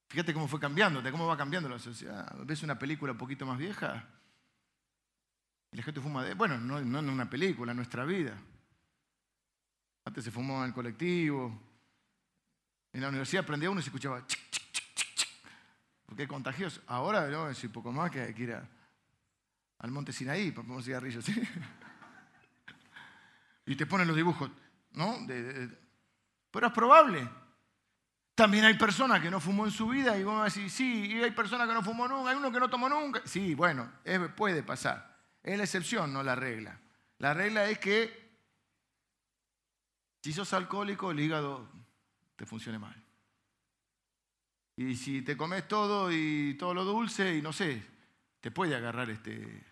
Fíjate cómo fue cambiando, cómo va cambiando la sociedad. ¿Ves una película un poquito más vieja? Y la gente fuma de... Bueno, no, no en una película, en nuestra vida. Antes se fumaba en el colectivo. En la universidad aprendía uno y se escuchaba... porque es contagioso. Ahora, no, es un poco más que hay que ir al monte Sinaí para poner cigarrillos. ¿sí? y te ponen los dibujos, ¿no? pero es probable. También hay personas que no fumó en su vida y vamos a decir, sí, y hay personas que no fumó nunca, hay uno que no tomó nunca. Sí, bueno, puede pasar. Es la excepción, no la regla. La regla es que si sos alcohólico, el hígado te funcione mal. Y si te comes todo y todo lo dulce, y no sé, te puede agarrar este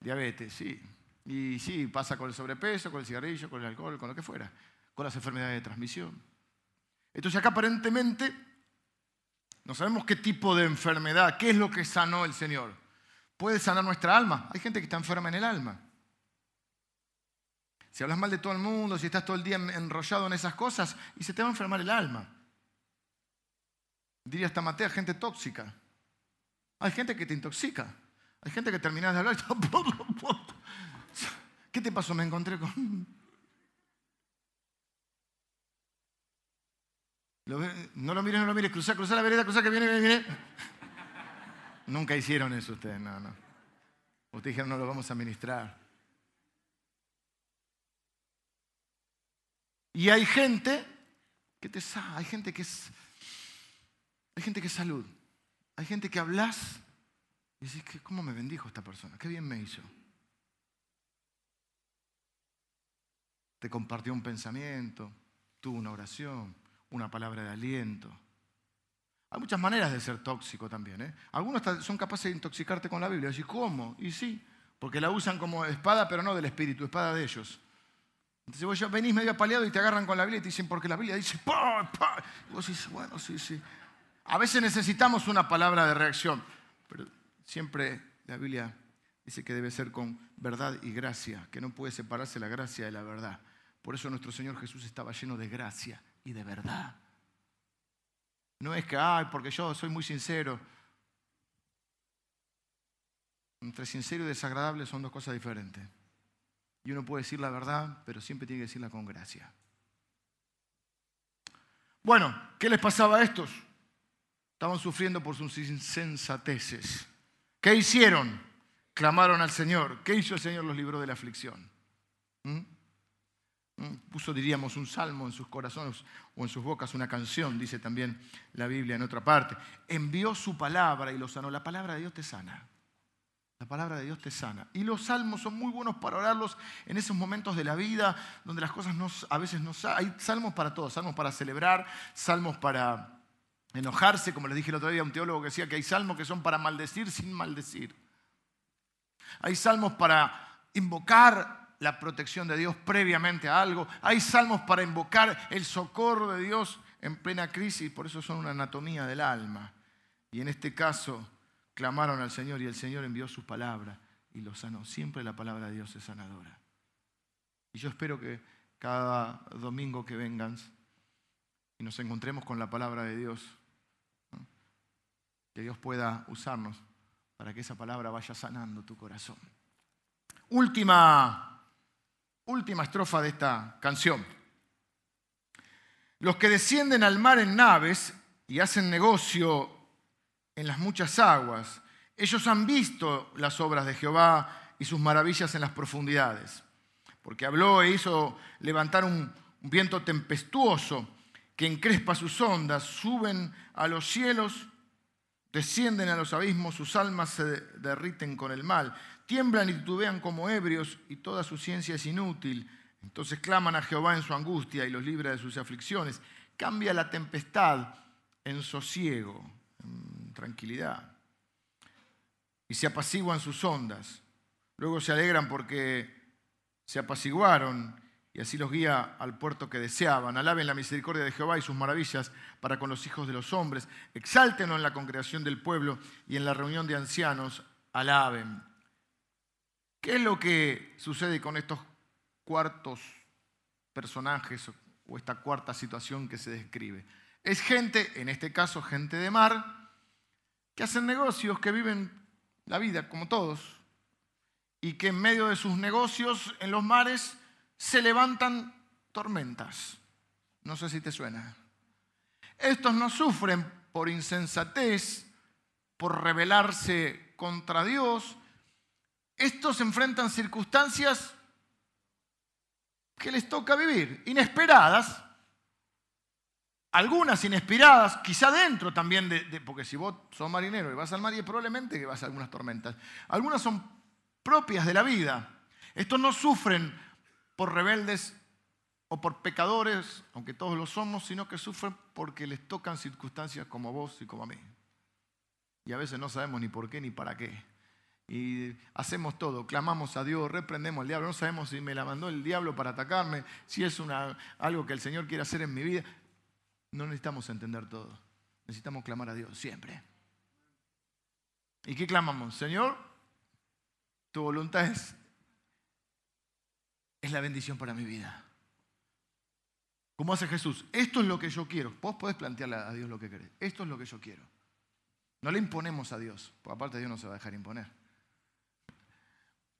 diabetes, sí. Y sí, pasa con el sobrepeso, con el cigarrillo, con el alcohol, con lo que fuera, con las enfermedades de transmisión. Entonces acá aparentemente no sabemos qué tipo de enfermedad, qué es lo que sanó el Señor. Puede sanar nuestra alma. Hay gente que está enferma en el alma. Si hablas mal de todo el mundo, si estás todo el día enrollado en esas cosas, y se te va a enfermar el alma. Diría hasta Matea, gente tóxica. Hay gente que te intoxica. Hay gente que terminas de hablar y ¿Qué te pasó? Me encontré con... no lo mires, no lo mires, cruza, cruza la vereda, cruza que viene, viene, viene. Nunca hicieron eso ustedes, no, no. Ustedes dijeron, no lo vamos a administrar. Y hay gente que te sabe, hay gente que es, hay gente que salud. Hay gente que hablas y dices, ¿cómo me bendijo esta persona? Qué bien me hizo. te compartió un pensamiento, tuvo una oración, una palabra de aliento. Hay muchas maneras de ser tóxico también. ¿eh? Algunos son capaces de intoxicarte con la Biblia. Y ¿cómo? Y sí, porque la usan como espada, pero no del espíritu, espada de ellos. Entonces vos venís medio apaleado y te agarran con la Biblia y te dicen, porque la Biblia dice, ¡pah, Y vos dices, bueno, sí, sí. A veces necesitamos una palabra de reacción, pero siempre la Biblia dice que debe ser con verdad y gracia, que no puede separarse la gracia de la verdad. Por eso nuestro Señor Jesús estaba lleno de gracia y de verdad. No es que, ay, porque yo soy muy sincero. Entre sincero y desagradable son dos cosas diferentes. Y uno puede decir la verdad, pero siempre tiene que decirla con gracia. Bueno, ¿qué les pasaba a estos? Estaban sufriendo por sus insensateces. ¿Qué hicieron? Clamaron al Señor. ¿Qué hizo el Señor? Los libró de la aflicción. ¿Mm? Puso, diríamos, un salmo en sus corazones o en sus bocas, una canción, dice también la Biblia en otra parte. Envió su palabra y lo sanó. La palabra de Dios te sana. La palabra de Dios te sana. Y los salmos son muy buenos para orarlos en esos momentos de la vida donde las cosas no, a veces no... Hay salmos para todos, salmos para celebrar, salmos para enojarse, como les dije el otro día, un teólogo que decía que hay salmos que son para maldecir sin maldecir. Hay salmos para invocar la protección de Dios previamente a algo. Hay salmos para invocar el socorro de Dios en plena crisis, por eso son una anatomía del alma. Y en este caso clamaron al Señor y el Señor envió sus palabras y los sanó. Siempre la palabra de Dios es sanadora. Y yo espero que cada domingo que vengan y nos encontremos con la palabra de Dios, que Dios pueda usarnos para que esa palabra vaya sanando tu corazón. Última última estrofa de esta canción. Los que descienden al mar en naves y hacen negocio en las muchas aguas, ellos han visto las obras de Jehová y sus maravillas en las profundidades, porque habló e hizo levantar un, viento tempestuoso que encrespa sus ondas, suben a los cielos, descienden a los abismos, sus almas se derriten con el mal tiemblan y titubean como ebrios y toda su ciencia es inútil. Entonces claman a Jehová en su angustia y los libra de sus aflicciones. Cambia la tempestad en sosiego, en tranquilidad. Y se apaciguan sus ondas. Luego se alegran porque se apaciguaron y así los guía al puerto que deseaban. Alaben la misericordia de Jehová y sus maravillas para con los hijos de los hombres. Exáltenlo en la congregación del pueblo y en la reunión de ancianos. Alaben. ¿Qué es lo que sucede con estos cuartos personajes o esta cuarta situación que se describe? Es gente, en este caso gente de mar, que hacen negocios, que viven la vida como todos, y que en medio de sus negocios en los mares se levantan tormentas. No sé si te suena. Estos no sufren por insensatez, por rebelarse contra Dios, estos enfrentan circunstancias que les toca vivir, inesperadas, algunas inesperadas, quizá dentro también de, porque si vos sos marinero y vas al mar y probablemente que vas a algunas tormentas. Algunas son propias de la vida. Estos no sufren por rebeldes o por pecadores, aunque todos lo somos, sino que sufren porque les tocan circunstancias como vos y como a mí. Y a veces no sabemos ni por qué ni para qué y hacemos todo, clamamos a Dios, reprendemos al diablo, no sabemos si me la mandó el diablo para atacarme, si es algo que el Señor quiere hacer en mi vida. No necesitamos entender todo, necesitamos clamar a Dios siempre. ¿Y qué clamamos? Señor, tu voluntad es, es la bendición para mi vida. Como hace Jesús, esto es lo que yo quiero. Vos podés plantearle a Dios lo que querés. Esto es lo que yo quiero. No le imponemos a Dios, porque aparte Dios no se va a dejar imponer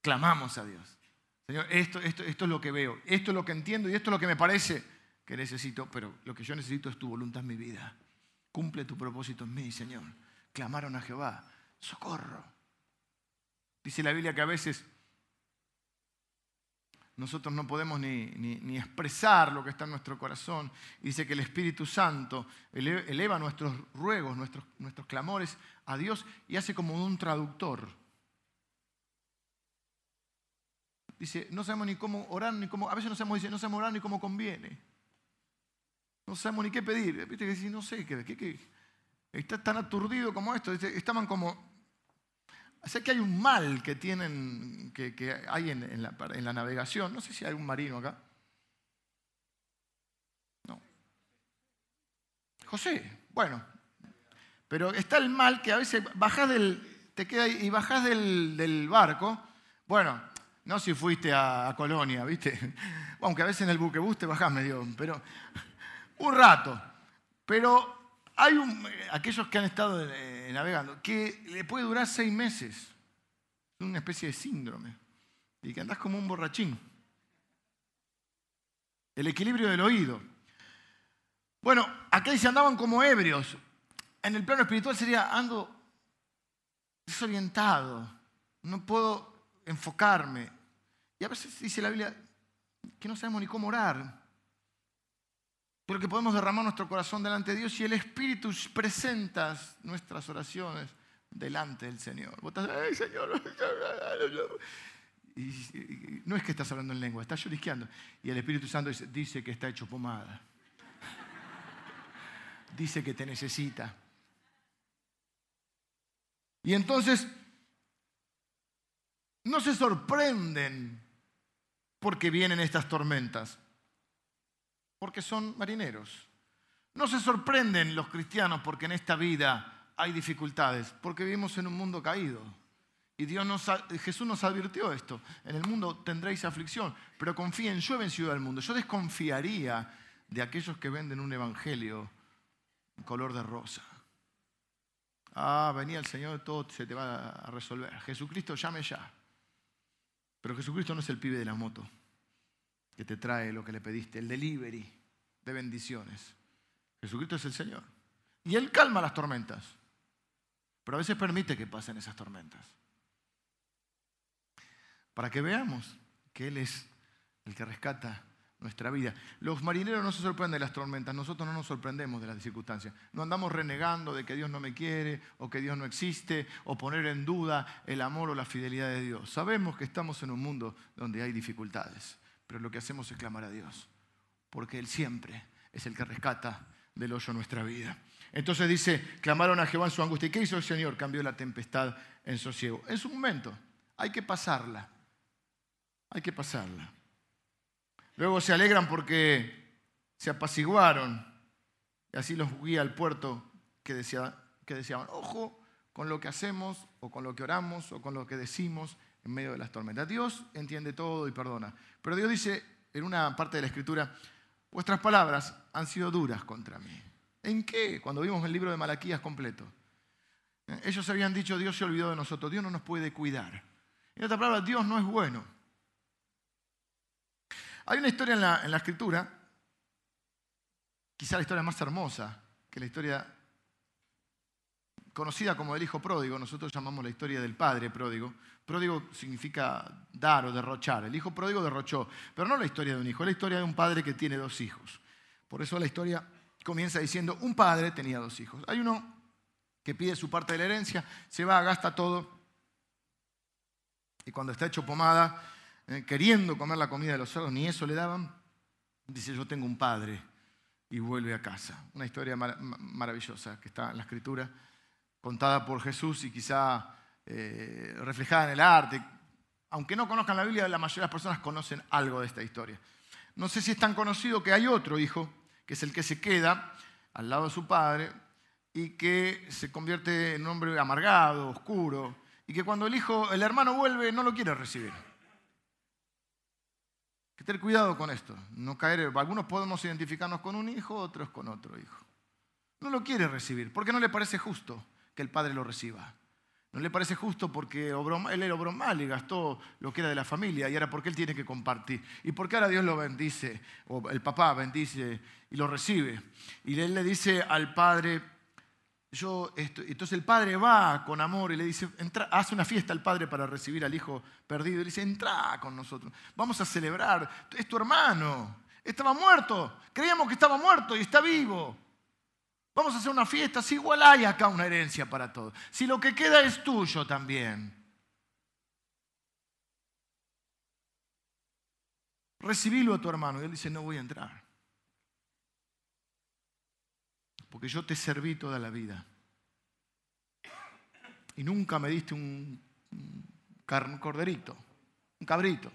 clamamos a Dios. Señor, esto, esto, esto es lo que veo, esto es lo que entiendo y esto es lo que me parece que necesito, pero lo que yo necesito es tu voluntad en mi vida. Cumple tu propósito en mí, Señor. Clamaron a Jehová, socorro. Dice la Biblia que a veces nosotros no podemos ni, ni, expresar lo que está en nuestro corazón. Dice que el Espíritu Santo eleva nuestros ruegos, nuestros, nuestros clamores a Dios y hace como un traductor Dice, no sabemos ni cómo orar, ni cómo, a veces no sabemos, dice, no sabemos orar ni cómo conviene. no sabemos ni qué pedir. Viste que no sé, ¿qué, qué, está tan aturdido como esto. Estaban como... Sé que hay un mal que tienen, que, hay en, la, navegación. No sé si hay un marino acá. No. José, bueno. Pero está el mal que a veces bajás del, te queda y bajás del barco. Bueno, no si fuiste a, Colonia, ¿viste? Aunque a veces en el buquebús te bajás medio, pero un rato. Pero hay aquellos que han estado eh, navegando que le puede durar seis meses. Es una especie de síndrome. Y que andás como un borrachín. El equilibrio del oído. Bueno, acá dice andaban como ebrios. En el plano espiritual sería ando desorientado. No puedo enfocarme. Y a veces dice la Biblia que no sabemos ni cómo orar, pero que podemos derramar nuestro corazón delante de Dios y el Espíritu presenta nuestras oraciones delante del Señor. No es que estás hablando en lengua, estás llorisqueando. Y el Espíritu Santo dice, dice que está hecho pomada. Dice que te necesita. Y entonces no se sorprenden porque vienen estas tormentas, porque son marineros. No se sorprenden los cristianos porque en esta vida hay dificultades, porque vivimos en un mundo caído. Y Jesús nos advirtió esto. En el mundo tendréis aflicción, pero confíen, yo he vencido al mundo. Yo desconfiaría de aquellos que venden un evangelio en color de rosa. Ah, venía el Señor, todo se te va a resolver. Jesucristo, llame ya. Pero Jesucristo no es el pibe de la moto que te trae lo que le pediste, el delivery de bendiciones. Jesucristo es el Señor. Y Él calma las tormentas, pero a veces permite que pasen esas tormentas. Para que veamos que Él es el que rescata nuestra vida. Los marineros no se sorprenden de las tormentas, nosotros no nos sorprendemos de las circunstancias. No andamos renegando de que Dios no me quiere o que Dios no existe o poner en duda el amor o la fidelidad de Dios. Sabemos que estamos en un mundo donde hay dificultades, pero lo que hacemos es clamar a Dios, porque Él siempre es el que rescata del hoyo nuestra vida. Entonces dice, clamaron a Jehová en su angustia. ¿Y qué hizo el Señor? Cambió la tempestad en sosiego. En su momento, hay que pasarla. Hay que pasarla. Luego se alegran porque se apaciguaron y así los guía al puerto que, que deseaban. Ojo con lo que hacemos o con lo que oramos o con lo que decimos en medio de las tormentas. Dios entiende todo y perdona. Pero Dios dice en una parte de la escritura, vuestras palabras han sido duras contra mí. ¿En qué? Cuando vimos el libro de Malaquías completo. Ellos habían dicho, Dios se olvidó de nosotros, Dios no nos puede cuidar. En otra palabra, Dios no es bueno. Hay una historia en la, escritura, quizá la historia más hermosa, que la historia conocida como el hijo pródigo, nosotros llamamos la historia del padre pródigo. Pródigo significa dar o derrochar. El hijo pródigo derrochó, pero no la historia de un hijo, es la historia de un padre que tiene dos hijos. Por eso la historia comienza diciendo, un padre tenía dos hijos. Hay uno que pide su parte de la herencia, se va, gasta todo, y cuando está hecho pomada, eh, queriendo comer la comida de los cerdos, ni eso le daban, dice, yo tengo un padre y vuelve a casa. Una historia maravillosa que está en la escritura, contada por Jesús y quizá eh, reflejada en el arte. Aunque no conozcan la Biblia, la mayoría de las personas conocen algo de esta historia. No sé si es tan conocido que hay otro hijo, que es el que se queda al lado de su padre y que se convierte en un hombre amargado, oscuro, y que cuando el hijo, el hermano vuelve, no lo quiere recibir que tener cuidado con esto, no caer. Algunos podemos identificarnos con un hijo, otros con otro hijo. No lo quiere recibir, porque no le parece justo que el padre lo reciba. No le parece justo porque él era obró mal y gastó lo que era de la familia y ahora porque él tiene que compartir. Y porque ahora Dios lo bendice, o el papá bendice y lo recibe. Y él le dice al padre, entonces el padre va con amor y le dice, hace una fiesta al padre para recibir al hijo perdido. Y le dice, entra con nosotros, vamos a celebrar, es tu hermano, estaba muerto, creíamos que estaba muerto y está vivo. Vamos a hacer una fiesta, si igual hay acá una herencia para todos. Si lo que queda es tuyo también. Recibilo a tu hermano. Y él dice, no voy a entrar. Porque yo te serví toda la vida. Y nunca me diste un, corderito, un cabrito.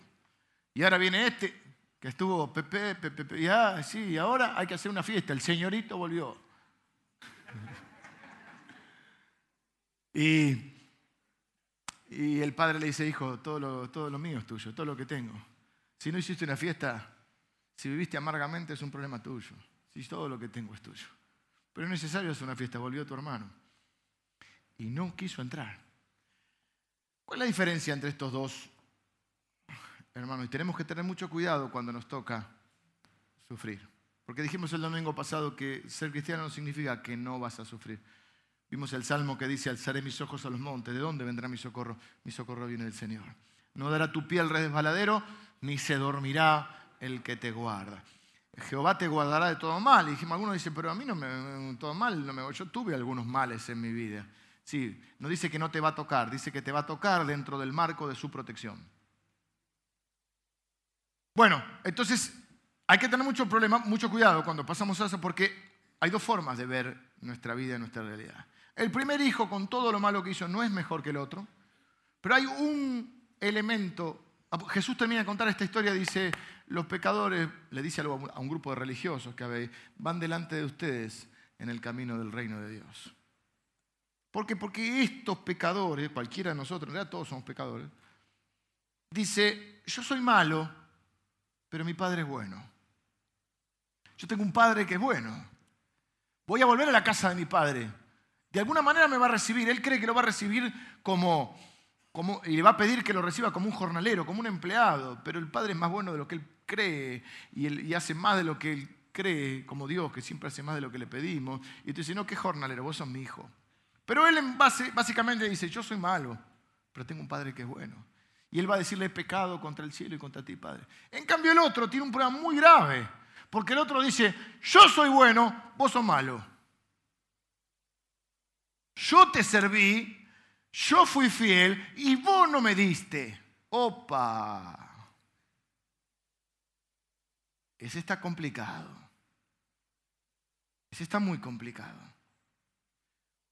Y ahora viene este, que estuvo Pepe, Pepe, Pepe, ya, sí, y ahora hay que hacer una fiesta. El señorito volvió. y, y el padre le dice, hijo, todo lo, todo lo mío es tuyo, todo lo que tengo. Si no hiciste una fiesta, si viviste amargamente es un problema tuyo. Si todo lo que tengo es tuyo. Pero es necesario hacer una fiesta, volvió tu hermano. Y no quiso entrar. ¿Cuál es la diferencia entre estos dos hermanos? Y tenemos que tener mucho cuidado cuando nos toca sufrir. Porque dijimos el domingo pasado que ser cristiano no significa que no vas a sufrir. Vimos el salmo que dice, alzaré mis ojos a los montes. ¿De dónde vendrá mi socorro? Mi socorro viene del Señor. No dará tu pie al resbaladero, ni se dormirá el que te guarda. Jehová te guardará de todo mal. Y algunos dicen, pero a mí no me todo mal, no me, yo tuve algunos males en mi vida. Sí, no dice que no te va a tocar, dice que te va a tocar dentro del marco de su protección. Bueno, entonces hay que tener mucho problema, mucho cuidado cuando pasamos a eso porque hay dos formas de ver nuestra vida y nuestra realidad. El primer hijo, con todo lo malo que hizo, no es mejor que el otro, pero hay un elemento. Jesús termina de contar esta historia, dice, los pecadores, le dice algo a un grupo de religiosos que van delante de ustedes en el camino del reino de Dios. ¿Por qué? Porque estos pecadores, cualquiera de nosotros, en realidad todos somos pecadores, dice, yo soy malo, pero mi padre es bueno. Yo tengo un padre que es bueno. Voy a volver a la casa de mi padre. De alguna manera me va a recibir. Él cree que lo va a recibir como, y le va a pedir que lo reciba como un jornalero, como un empleado. Pero el padre es más bueno de lo que él cree y, hace más de lo que él cree, como Dios, que siempre hace más de lo que le pedimos. Y tú dices, no, qué jornalero, vos sos mi hijo. Pero él básicamente dice, yo soy malo, pero tengo un padre que es bueno. Y él va a decirle pecado contra el cielo y contra ti, Padre. En cambio el otro tiene un problema muy grave, porque el otro dice, yo soy bueno, vos sos malo. Yo te serví, yo fui fiel y vos no me diste. Opa. Ese está complicado. Ese está muy complicado.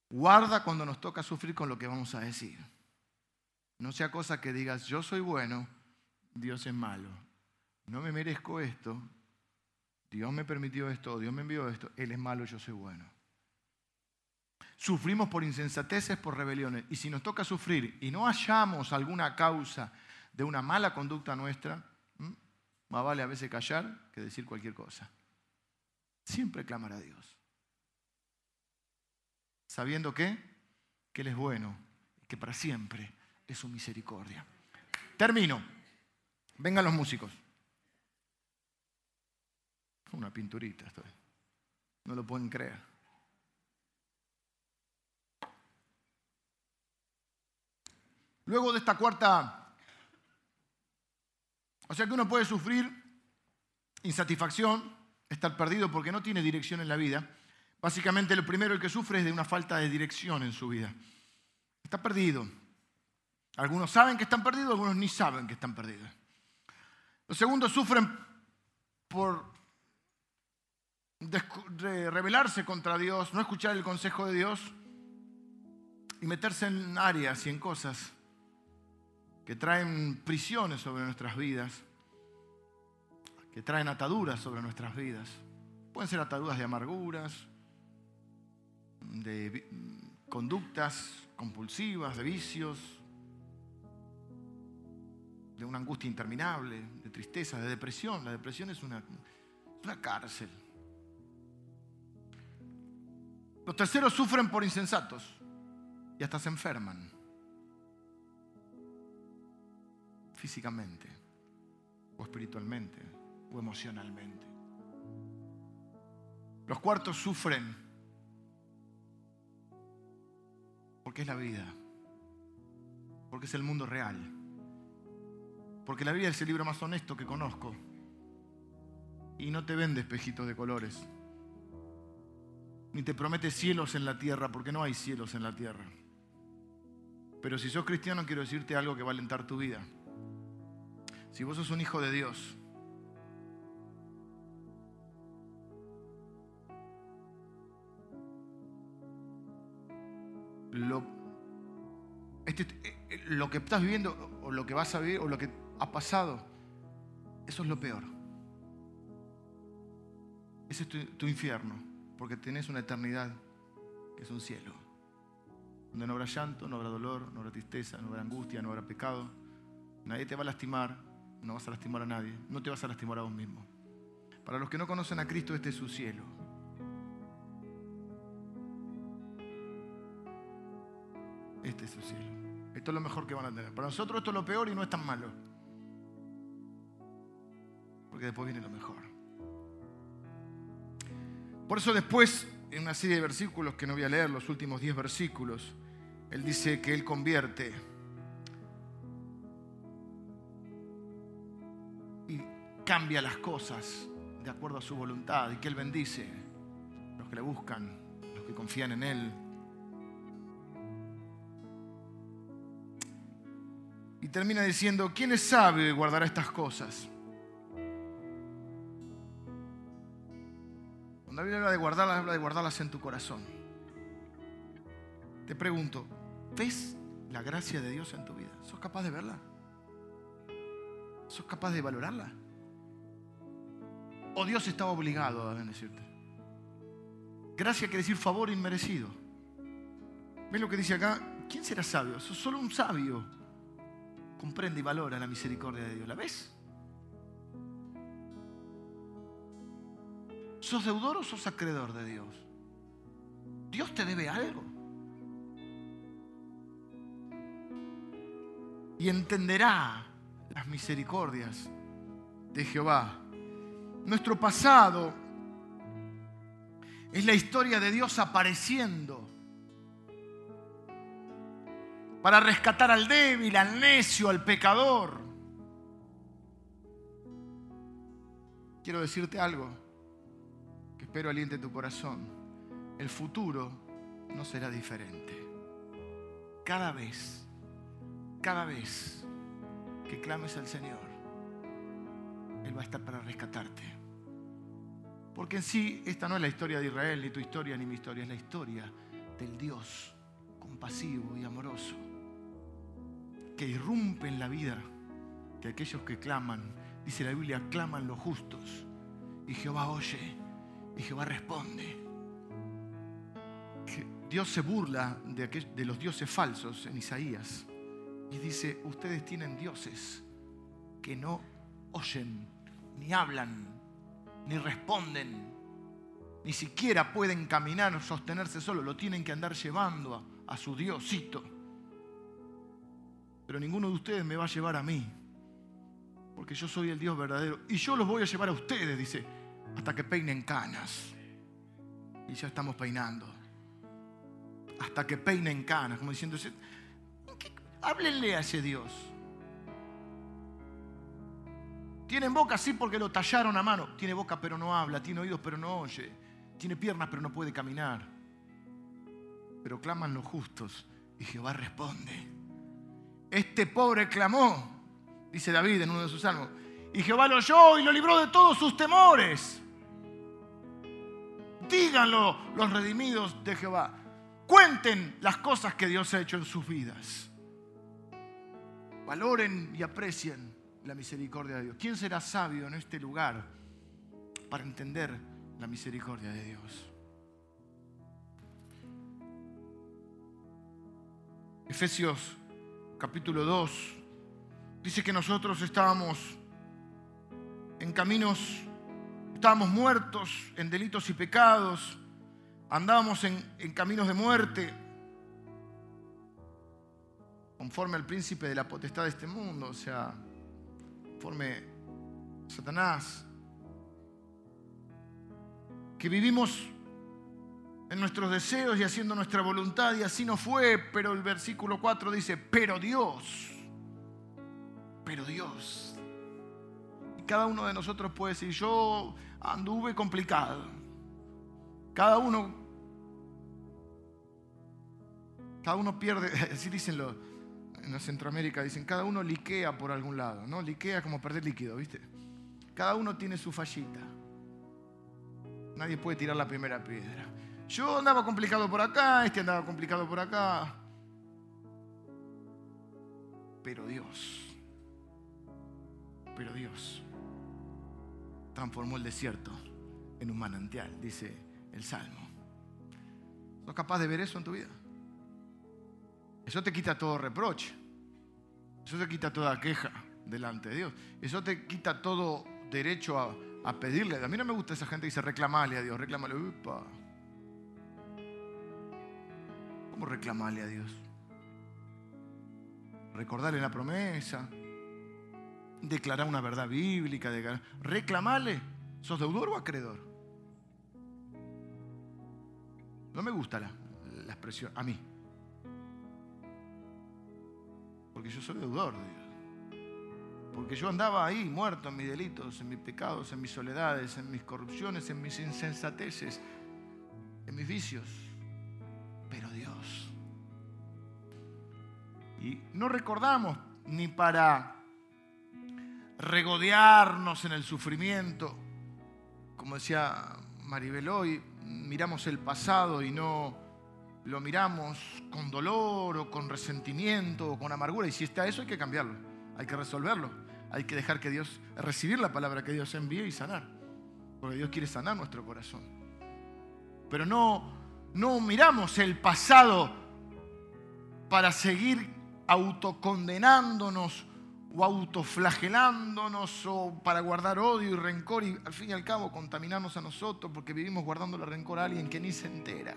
Guarda cuando nos toca sufrir con lo que vamos a decir. No sea cosa que digas, yo soy bueno, Dios es malo. No me merezco esto, Dios me permitió esto, Dios me envió esto, Él es malo, yo soy bueno. Sufrimos por insensateces, por rebeliones. Y si nos toca sufrir y no hallamos alguna causa de una mala conducta nuestra, más vale a veces callar que decir cualquier cosa. Siempre clamar a Dios. Sabiendo que, que Él es bueno y que para siempre es su misericordia. Termino. Vengan los músicos. Una pinturita estoy. No lo pueden creer. Luego de esta cuarta o sea que uno puede sufrir insatisfacción, estar perdido porque no tiene dirección en la vida. Básicamente lo primero el que sufre es de una falta de dirección en su vida. Está perdido. Algunos saben que están perdidos, algunos ni saben que están perdidos. Los segundos sufren por rebelarse contra Dios, no escuchar el consejo de Dios y meterse en áreas y en cosas que traen prisiones sobre nuestras vidas, que traen ataduras sobre nuestras vidas. Pueden ser ataduras de amarguras, de conductas compulsivas, de vicios, de una angustia interminable, de tristeza, de depresión. La depresión es una, una cárcel. Los terceros sufren por insensatos y hasta se enferman. Físicamente, o espiritualmente, o emocionalmente. Los cuartos sufren porque es la vida, porque es el mundo real, porque la vida es el libro más honesto que conozco y no te vende espejitos de colores, ni te promete cielos en la tierra, porque no hay cielos en la tierra. Pero si sos cristiano quiero decirte algo que va a alentar tu vida. Si vos sos un hijo de Dios, lo, este, eh, lo que estás viviendo o lo que vas a vivir o lo que ha pasado, eso es lo peor. Ese es tu, tu infierno, porque tenés una eternidad que es un cielo, donde no habrá llanto, no habrá dolor, no habrá tristeza, no habrá angustia, no habrá pecado. Nadie te va a lastimar, no vas a lastimar a nadie, no te vas a lastimar a vos mismo. Para los que no conocen a Cristo, este es su cielo. Este es su cielo. Esto es lo mejor que van a tener. Para nosotros esto es lo peor y no es tan malo. Porque después viene lo mejor. Por eso después, en una serie de versículos que no voy a leer, los últimos 10 versículos, Él dice que Él convierte cambia las cosas de acuerdo a su voluntad y que Él bendice los que le buscan, los que confían en Él. Y termina diciendo, ¿quién es sabio y guardará estas cosas? Cuando la Biblia habla de guardarlas, habla de guardarlas en tu corazón. Te pregunto, ¿ves la gracia de Dios en tu vida? ¿Sos capaz de verla? ¿Sos capaz de valorarla? ¿O Dios estaba obligado a bendecirte? Gracia quiere decir favor inmerecido. ¿Ves lo que dice acá? ¿Quién será sabio? Solo un sabio. Comprende y valora la misericordia de Dios. ¿La ves? ¿Sos deudor o sos acreedor de Dios? ¿Dios te debe algo? Y entenderá las misericordias de Jehová. Nuestro pasado es la historia de Dios apareciendo para rescatar al débil, al necio, al pecador. Quiero decirte algo que espero aliente tu corazón. El futuro no será diferente. Cada vez, cada vez que clames al Señor, Él va a estar para rescatarte. Porque en sí esta no es la historia de Israel, ni tu historia, ni mi historia, es la historia del Dios compasivo y amoroso que irrumpe en la vida de aquellos que claman. Dice la Biblia, claman los justos. Y Jehová oye y Jehová responde. Dios se burla de, de los dioses falsos en Isaías. Y dice, ustedes tienen dioses que no oyen, ni hablan, ni responden, ni siquiera pueden caminar o sostenerse solo, lo tienen que andar llevando a, a su diosito pero ninguno de ustedes me va a llevar a mí, porque yo soy el Dios verdadero. Y yo los voy a llevar a ustedes, dice, hasta que peinen canas. Y ya estamos peinando. Hasta que peinen canas, como diciendo, háblenle a ese Dios. Tiene boca, sí, porque lo tallaron a mano. Tiene boca, pero no habla. Tiene oídos, pero no oye. Tiene piernas, pero no puede caminar. Pero claman los justos y Jehová responde. Este pobre clamó, dice David en uno de sus salmos, y Jehová lo oyó y lo libró de todos sus temores. Díganlo los redimidos de Jehová. Cuenten las cosas que Dios ha hecho en sus vidas. Valoren y aprecien la misericordia de Dios. ¿Quién será sabio en este lugar para entender la misericordia de Dios? Efesios capítulo 2, dice que nosotros estábamos en caminos, estábamos muertos en delitos y pecados, andábamos en, en caminos de muerte, conforme al príncipe de la potestad de este mundo, o sea, conforme Satanás, que vivimos en nuestros deseos y haciendo nuestra voluntad y así no fue, pero el versículo 4 dice, pero Dios, pero Dios. Y cada uno de nosotros puede decir, yo anduve complicado. Cada uno, cada uno pierde, así dicen los, en Centroamérica, dicen, cada uno liquea por algún lado, ¿no? Liquea como perder líquido, ¿viste? Cada uno tiene su fallita. Nadie puede tirar la primera piedra. Yo andaba complicado por acá, este andaba complicado por acá. Pero Dios, pero Dios transformó el desierto en un manantial, dice el Salmo. ¿Sos capaz de ver eso en tu vida? Eso te quita todo reproche. Eso te quita toda queja delante de Dios. Eso te quita todo derecho a, pedirle. A mí no me gusta esa gente que dice reclamarle a Dios, reclamarle. Upa. ¿Cómo reclamarle a Dios? Recordarle la promesa, declarar una verdad bíblica, reclamarle. ¿Sos deudor o acreedor? No me gusta la, la expresión, a mí. Porque yo soy deudor de Dios. Porque yo andaba ahí muerto en mis delitos, en mis pecados, en mis soledades, en mis corrupciones, en mis insensateces, en mis vicios. Pero Dios. Y no recordamos ni para regodearnos en el sufrimiento. Como decía Maribel hoy, miramos el pasado y no lo miramos con dolor o con resentimiento o con amargura. Y si está eso hay que cambiarlo, hay que resolverlo hay que dejar que Dios, recibir la palabra que Dios envíe y sanar. Porque Dios quiere sanar nuestro corazón. Pero no, no miramos el pasado para seguir autocondenándonos o autoflagelándonos o para guardar odio y rencor y al fin y al cabo contaminarnos a nosotros porque vivimos guardando el rencor a alguien que ni se entera.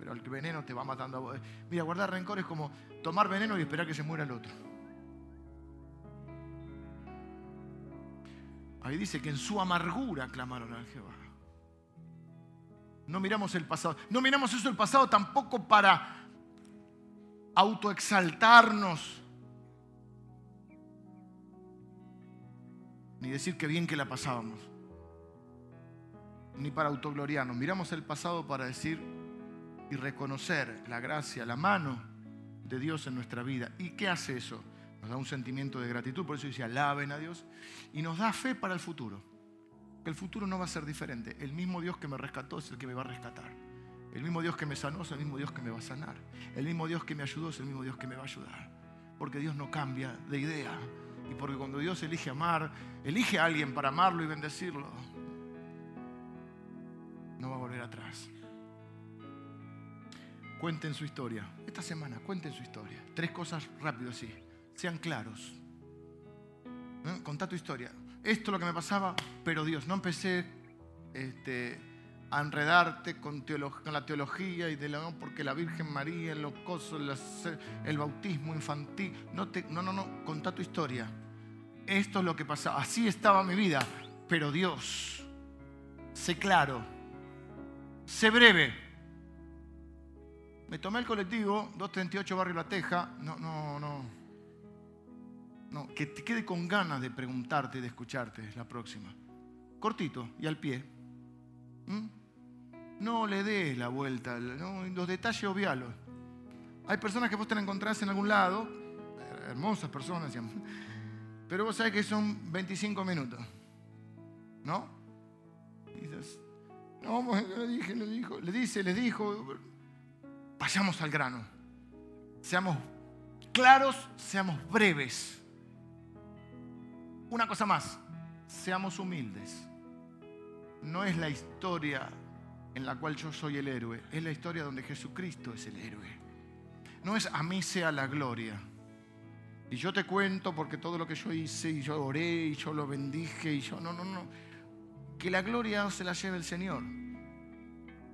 Pero el veneno te va matando a vos. Mira, guardar rencor es como tomar veneno y esperar que se muera el otro. Ahí dice que en su amargura clamaron a Jehová. No miramos el pasado. No miramos eso el pasado tampoco para autoexaltarnos. Ni decir que bien que la pasábamos. Ni para autogloriarnos. Miramos el pasado para decir y reconocer la gracia, la mano de Dios en nuestra vida. ¿Y qué hace eso? nos da un sentimiento de gratitud, por eso dice alaben a Dios, y nos da fe para el futuro. Que el futuro no va a ser diferente. El mismo Dios que me rescató es el que me va a rescatar. El mismo Dios que me sanó es el mismo Dios que me va a sanar. El mismo Dios que me ayudó es el mismo Dios que me va a ayudar. Porque Dios no cambia de idea. Y porque cuando Dios elige amar, elige a alguien para amarlo y bendecirlo, no va a volver atrás. Cuenten su historia. Esta semana, cuenten su historia. Tres cosas rápido así sean claros. ¿Eh? Contá tu historia. Esto es lo que me pasaba, pero Dios, no empecé este, a enredarte con, la teología y de la, porque la Virgen María, los cosos, el bautismo infantil. No, te, no, no, no, contá tu historia. Esto es lo que pasaba. Así estaba mi vida, pero Dios, sé claro, sé breve. Me tomé el colectivo, 238 Barrio La Teja. No, no, no. No, que te quede con ganas de preguntarte de escucharte la próxima. Cortito y al pie. ¿Mm? No le des la vuelta, los detalles obvialos. Hay personas que vos te encontrás en algún lado, hermosas personas, pero vos sabés que son 25 minutos. ¿No? Dices, no, le dije, le dijo, le dice, le dijo, vayamos al grano. Seamos claros, seamos breves. Una cosa más, seamos humildes. No es la historia en la cual yo soy el héroe, es la historia donde Jesucristo es el héroe. No es a mí sea la gloria. Y yo te cuento porque todo lo que yo hice y yo oré y yo lo bendije y yo no, no, no. Que la gloria se la lleve el Señor.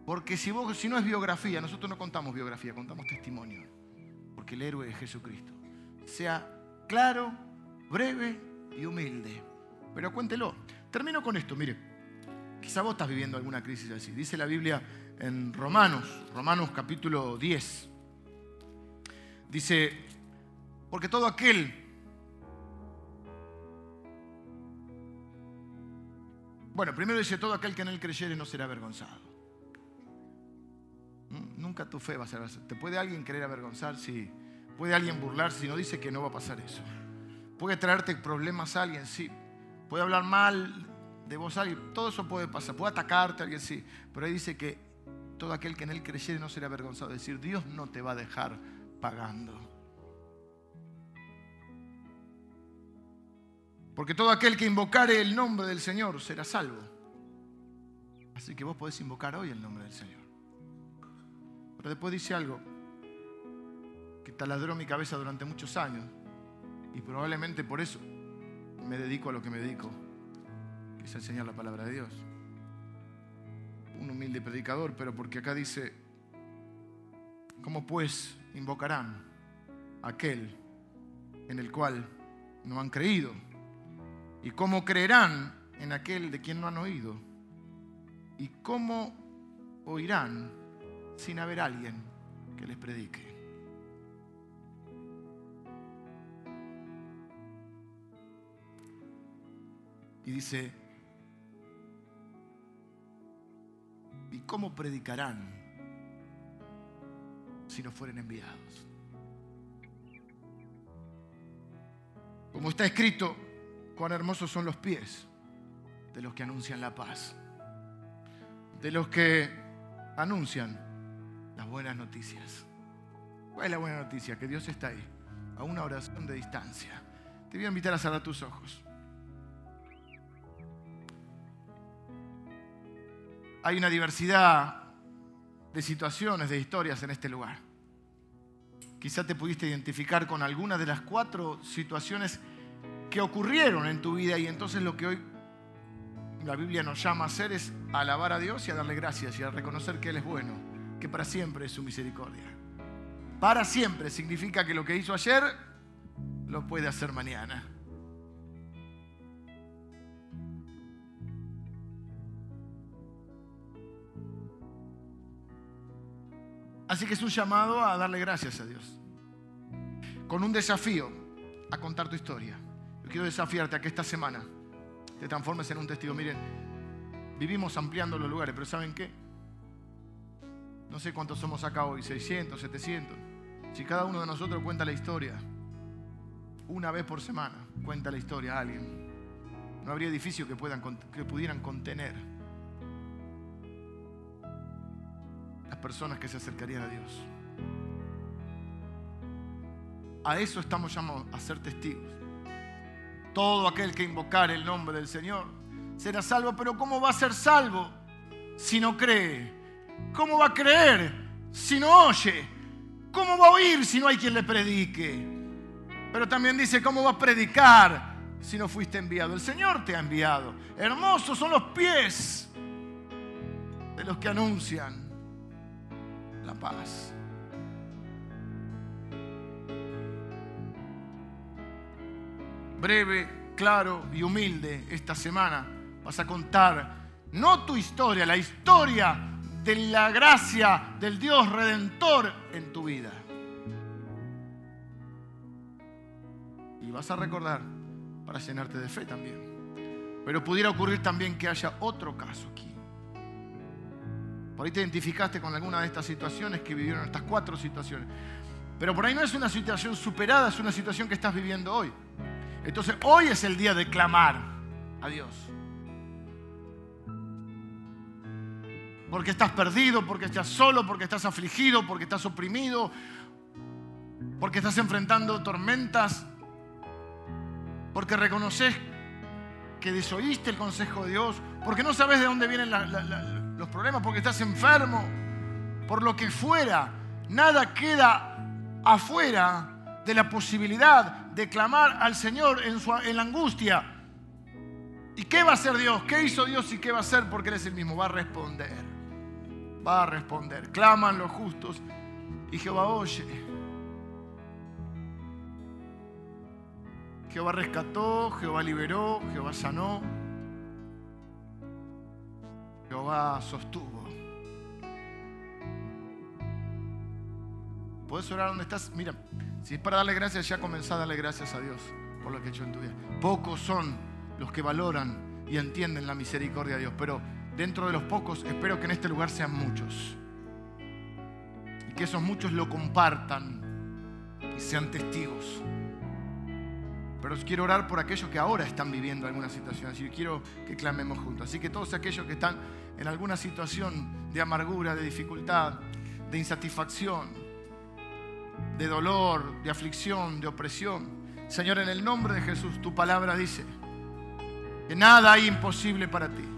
Porque si, vos, si no es biografía, nosotros no contamos biografía, contamos testimonio. Porque el héroe es Jesucristo. Sea claro, breve y humilde. Pero cuéntelo. Termino con esto, mire. Quizá vos estás viviendo alguna crisis así. Dice la Biblia en Romanos, Romanos capítulo 10. Dice, porque todo aquel Bueno, primero dice, todo aquel que en él creyere no será avergonzado. Nunca tu fe va a ser ¿Te puede alguien querer avergonzar? Sí. ¿Puede alguien burlarse si no dice que no va a pasar eso? Puede traerte problemas a alguien, sí. Puede hablar mal de vos alguien, todo eso puede pasar, puede atacarte alguien sí, pero ahí dice que todo aquel que en él creyere no será avergonzado. Es decir, Dios no te va a dejar pagando. Porque todo aquel que invocare el nombre del Señor será salvo. Así que vos podés invocar hoy el nombre del Señor. Pero después dice algo que taladró mi cabeza durante muchos años. Y probablemente por eso me dedico a lo que me dedico, que es enseñar la palabra de Dios. Un humilde predicador, pero porque acá dice, ¿cómo pues invocarán a aquel en el cual no han creído? ¿Y cómo creerán en aquel de quien no han oído? ¿Y cómo oirán sin haber alguien que les predique? Y dice, ¿y cómo predicarán si no fueren enviados? Como está escrito, cuán hermosos son los pies de los que anuncian la paz, de los que anuncian las buenas noticias. ¿Cuál es la buena noticia? Que Dios está ahí, a una oración de distancia. Te voy a invitar a cerrar tus ojos. hay una diversidad de situaciones, de historias en este lugar. Quizá te pudiste identificar con alguna de las cuatro situaciones que ocurrieron en tu vida y entonces lo que hoy la Biblia nos llama a hacer es alabar a Dios y a darle gracias y a reconocer que Él es bueno, que para siempre es su misericordia. Para siempre significa que lo que hizo ayer lo puede hacer mañana. Así que es un llamado a darle gracias a Dios. Con un desafío a contar tu historia. Yo quiero desafiarte a que esta semana te transformes en un testigo. Miren, vivimos ampliando los lugares, pero ¿saben qué? No sé cuántos somos acá hoy, 600, 700. Si cada uno de nosotros cuenta la historia, una vez por semana, cuenta la historia a alguien, no habría edificio que, puedan, que pudieran contener personas que se acercarían a Dios. A eso estamos llamados, a ser testigos. Todo aquel que invocar el nombre del Señor será salvo, pero ¿cómo va a ser salvo si no cree? ¿Cómo va a creer si no oye? ¿Cómo va a oír si no hay quien le predique? Pero también dice, ¿cómo va a predicar si no fuiste enviado? El Señor te ha enviado. Hermosos son los pies de los que anuncian la paz. Breve, claro y humilde esta semana vas a contar no tu historia, la historia de la gracia del Dios redentor en tu vida. Y vas a recordar para llenarte de fe también. Pero pudiera ocurrir también que haya otro caso aquí por ahí te identificaste con alguna de estas situaciones que vivieron, estas cuatro situaciones. Pero por ahí no es una situación superada, es una situación que estás viviendo hoy. Entonces hoy es el día de clamar a Dios. Porque estás perdido, porque estás solo, porque estás afligido, porque estás oprimido, porque estás enfrentando tormentas, porque reconoces que desoíste el consejo de Dios, porque no sabes de dónde vienen los problemas, porque estás enfermo, por lo que fuera. Nada queda afuera de la posibilidad de clamar al Señor en, su, en la angustia. ¿Y qué va a hacer Dios? ¿Qué hizo Dios y qué va a hacer? Porque Él es el mismo. Va a responder. Va a responder. Claman los justos y Jehová oye. Jehová rescató, Jehová liberó, Jehová sanó. Jehová sostuvo. Puedes orar donde estás. Mira, si es para darle gracias, ya comenzá a darle gracias a Dios por lo que ha hecho en tu vida. Pocos son los que valoran y entienden la misericordia de Dios, pero dentro de los pocos espero que en este lugar sean muchos. Y que esos muchos lo compartan y sean testigos. Pero quiero orar por aquellos que ahora están viviendo alguna situación. Así quiero que clamemos juntos. Así que todos aquellos que están en alguna situación de amargura, de dificultad, de insatisfacción, de dolor, de aflicción, de opresión. Señor, en el nombre de Jesús, tu palabra dice que nada hay imposible para ti.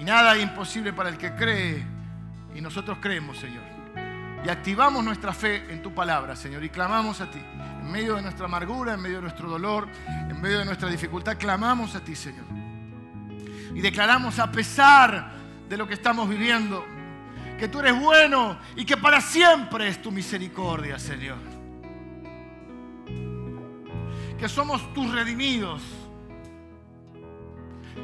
Y nada hay imposible para el que cree. Y nosotros creemos, Señor. Y activamos nuestra fe en tu palabra, Señor. Y clamamos a ti. En medio de nuestra amargura, en medio de nuestro dolor, en medio de nuestra dificultad, clamamos a ti, Señor. Y declaramos a pesar de lo que estamos viviendo, que tú eres bueno y que para siempre es tu misericordia, Señor. Que somos tus redimidos.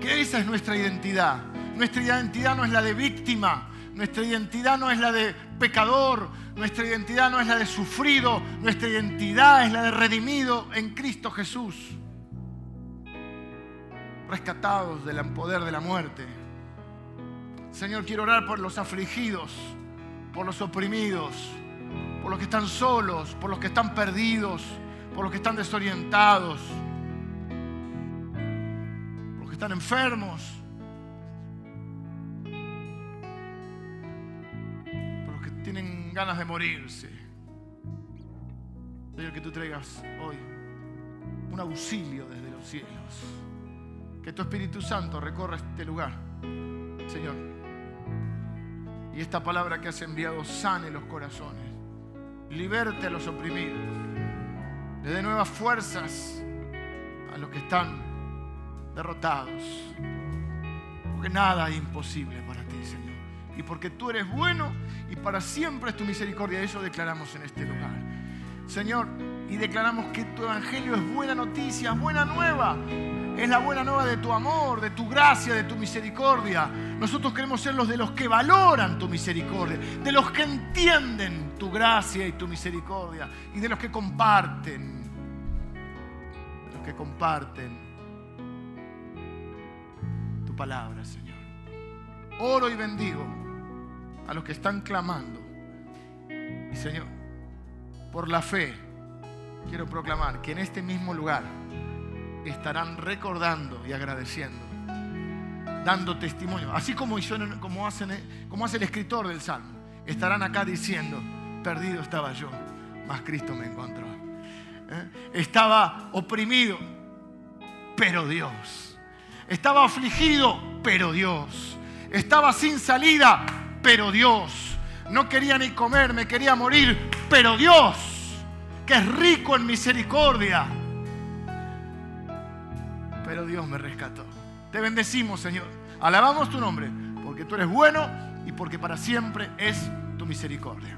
Que esa es nuestra identidad. Nuestra identidad no es la de víctima, nuestra identidad no es la de pecador, nuestra identidad no es la de sufrido, nuestra identidad es la de redimido en Cristo Jesús. Rescatados del poder de la muerte. Señor, quiero orar por los afligidos, por los oprimidos, por los que están solos, por los que están perdidos, por los que están desorientados, por los que están enfermos. tienen ganas de morirse. Señor, que tú traigas hoy un auxilio desde los cielos. Que tu Espíritu Santo recorra este lugar, Señor. Y esta palabra que has enviado sane los corazones. Liberte a los oprimidos. Le dé nuevas fuerzas a los que están derrotados. Porque nada es imposible para ti, Señor y porque tú eres bueno y para siempre es tu misericordia. Eso declaramos en este lugar. Señor, y declaramos que tu evangelio es buena noticia, buena nueva. Es la buena nueva de tu amor, de tu gracia, de tu misericordia. Nosotros queremos ser los de los que valoran tu misericordia, de los que entienden tu gracia y tu misericordia y de los que comparten, los que comparten palabra, Señor. Oro y bendigo a los que están clamando. Y Señor, por la fe, quiero proclamar que en este mismo lugar estarán recordando y agradeciendo, dando testimonio, así como, como, hacen, como hace el escritor del Salmo. Estarán acá diciendo, perdido estaba yo, mas Cristo me encontró. ¿Eh? Estaba oprimido, pero Dios. Estaba afligido, pero Dios. Estaba sin salida, pero Dios. No quería ni comer, me quería morir, pero Dios, que es rico en misericordia. Pero Dios me rescató. Te bendecimos, Señor. Alabamos tu nombre, porque tú eres bueno y porque para siempre es tu misericordia.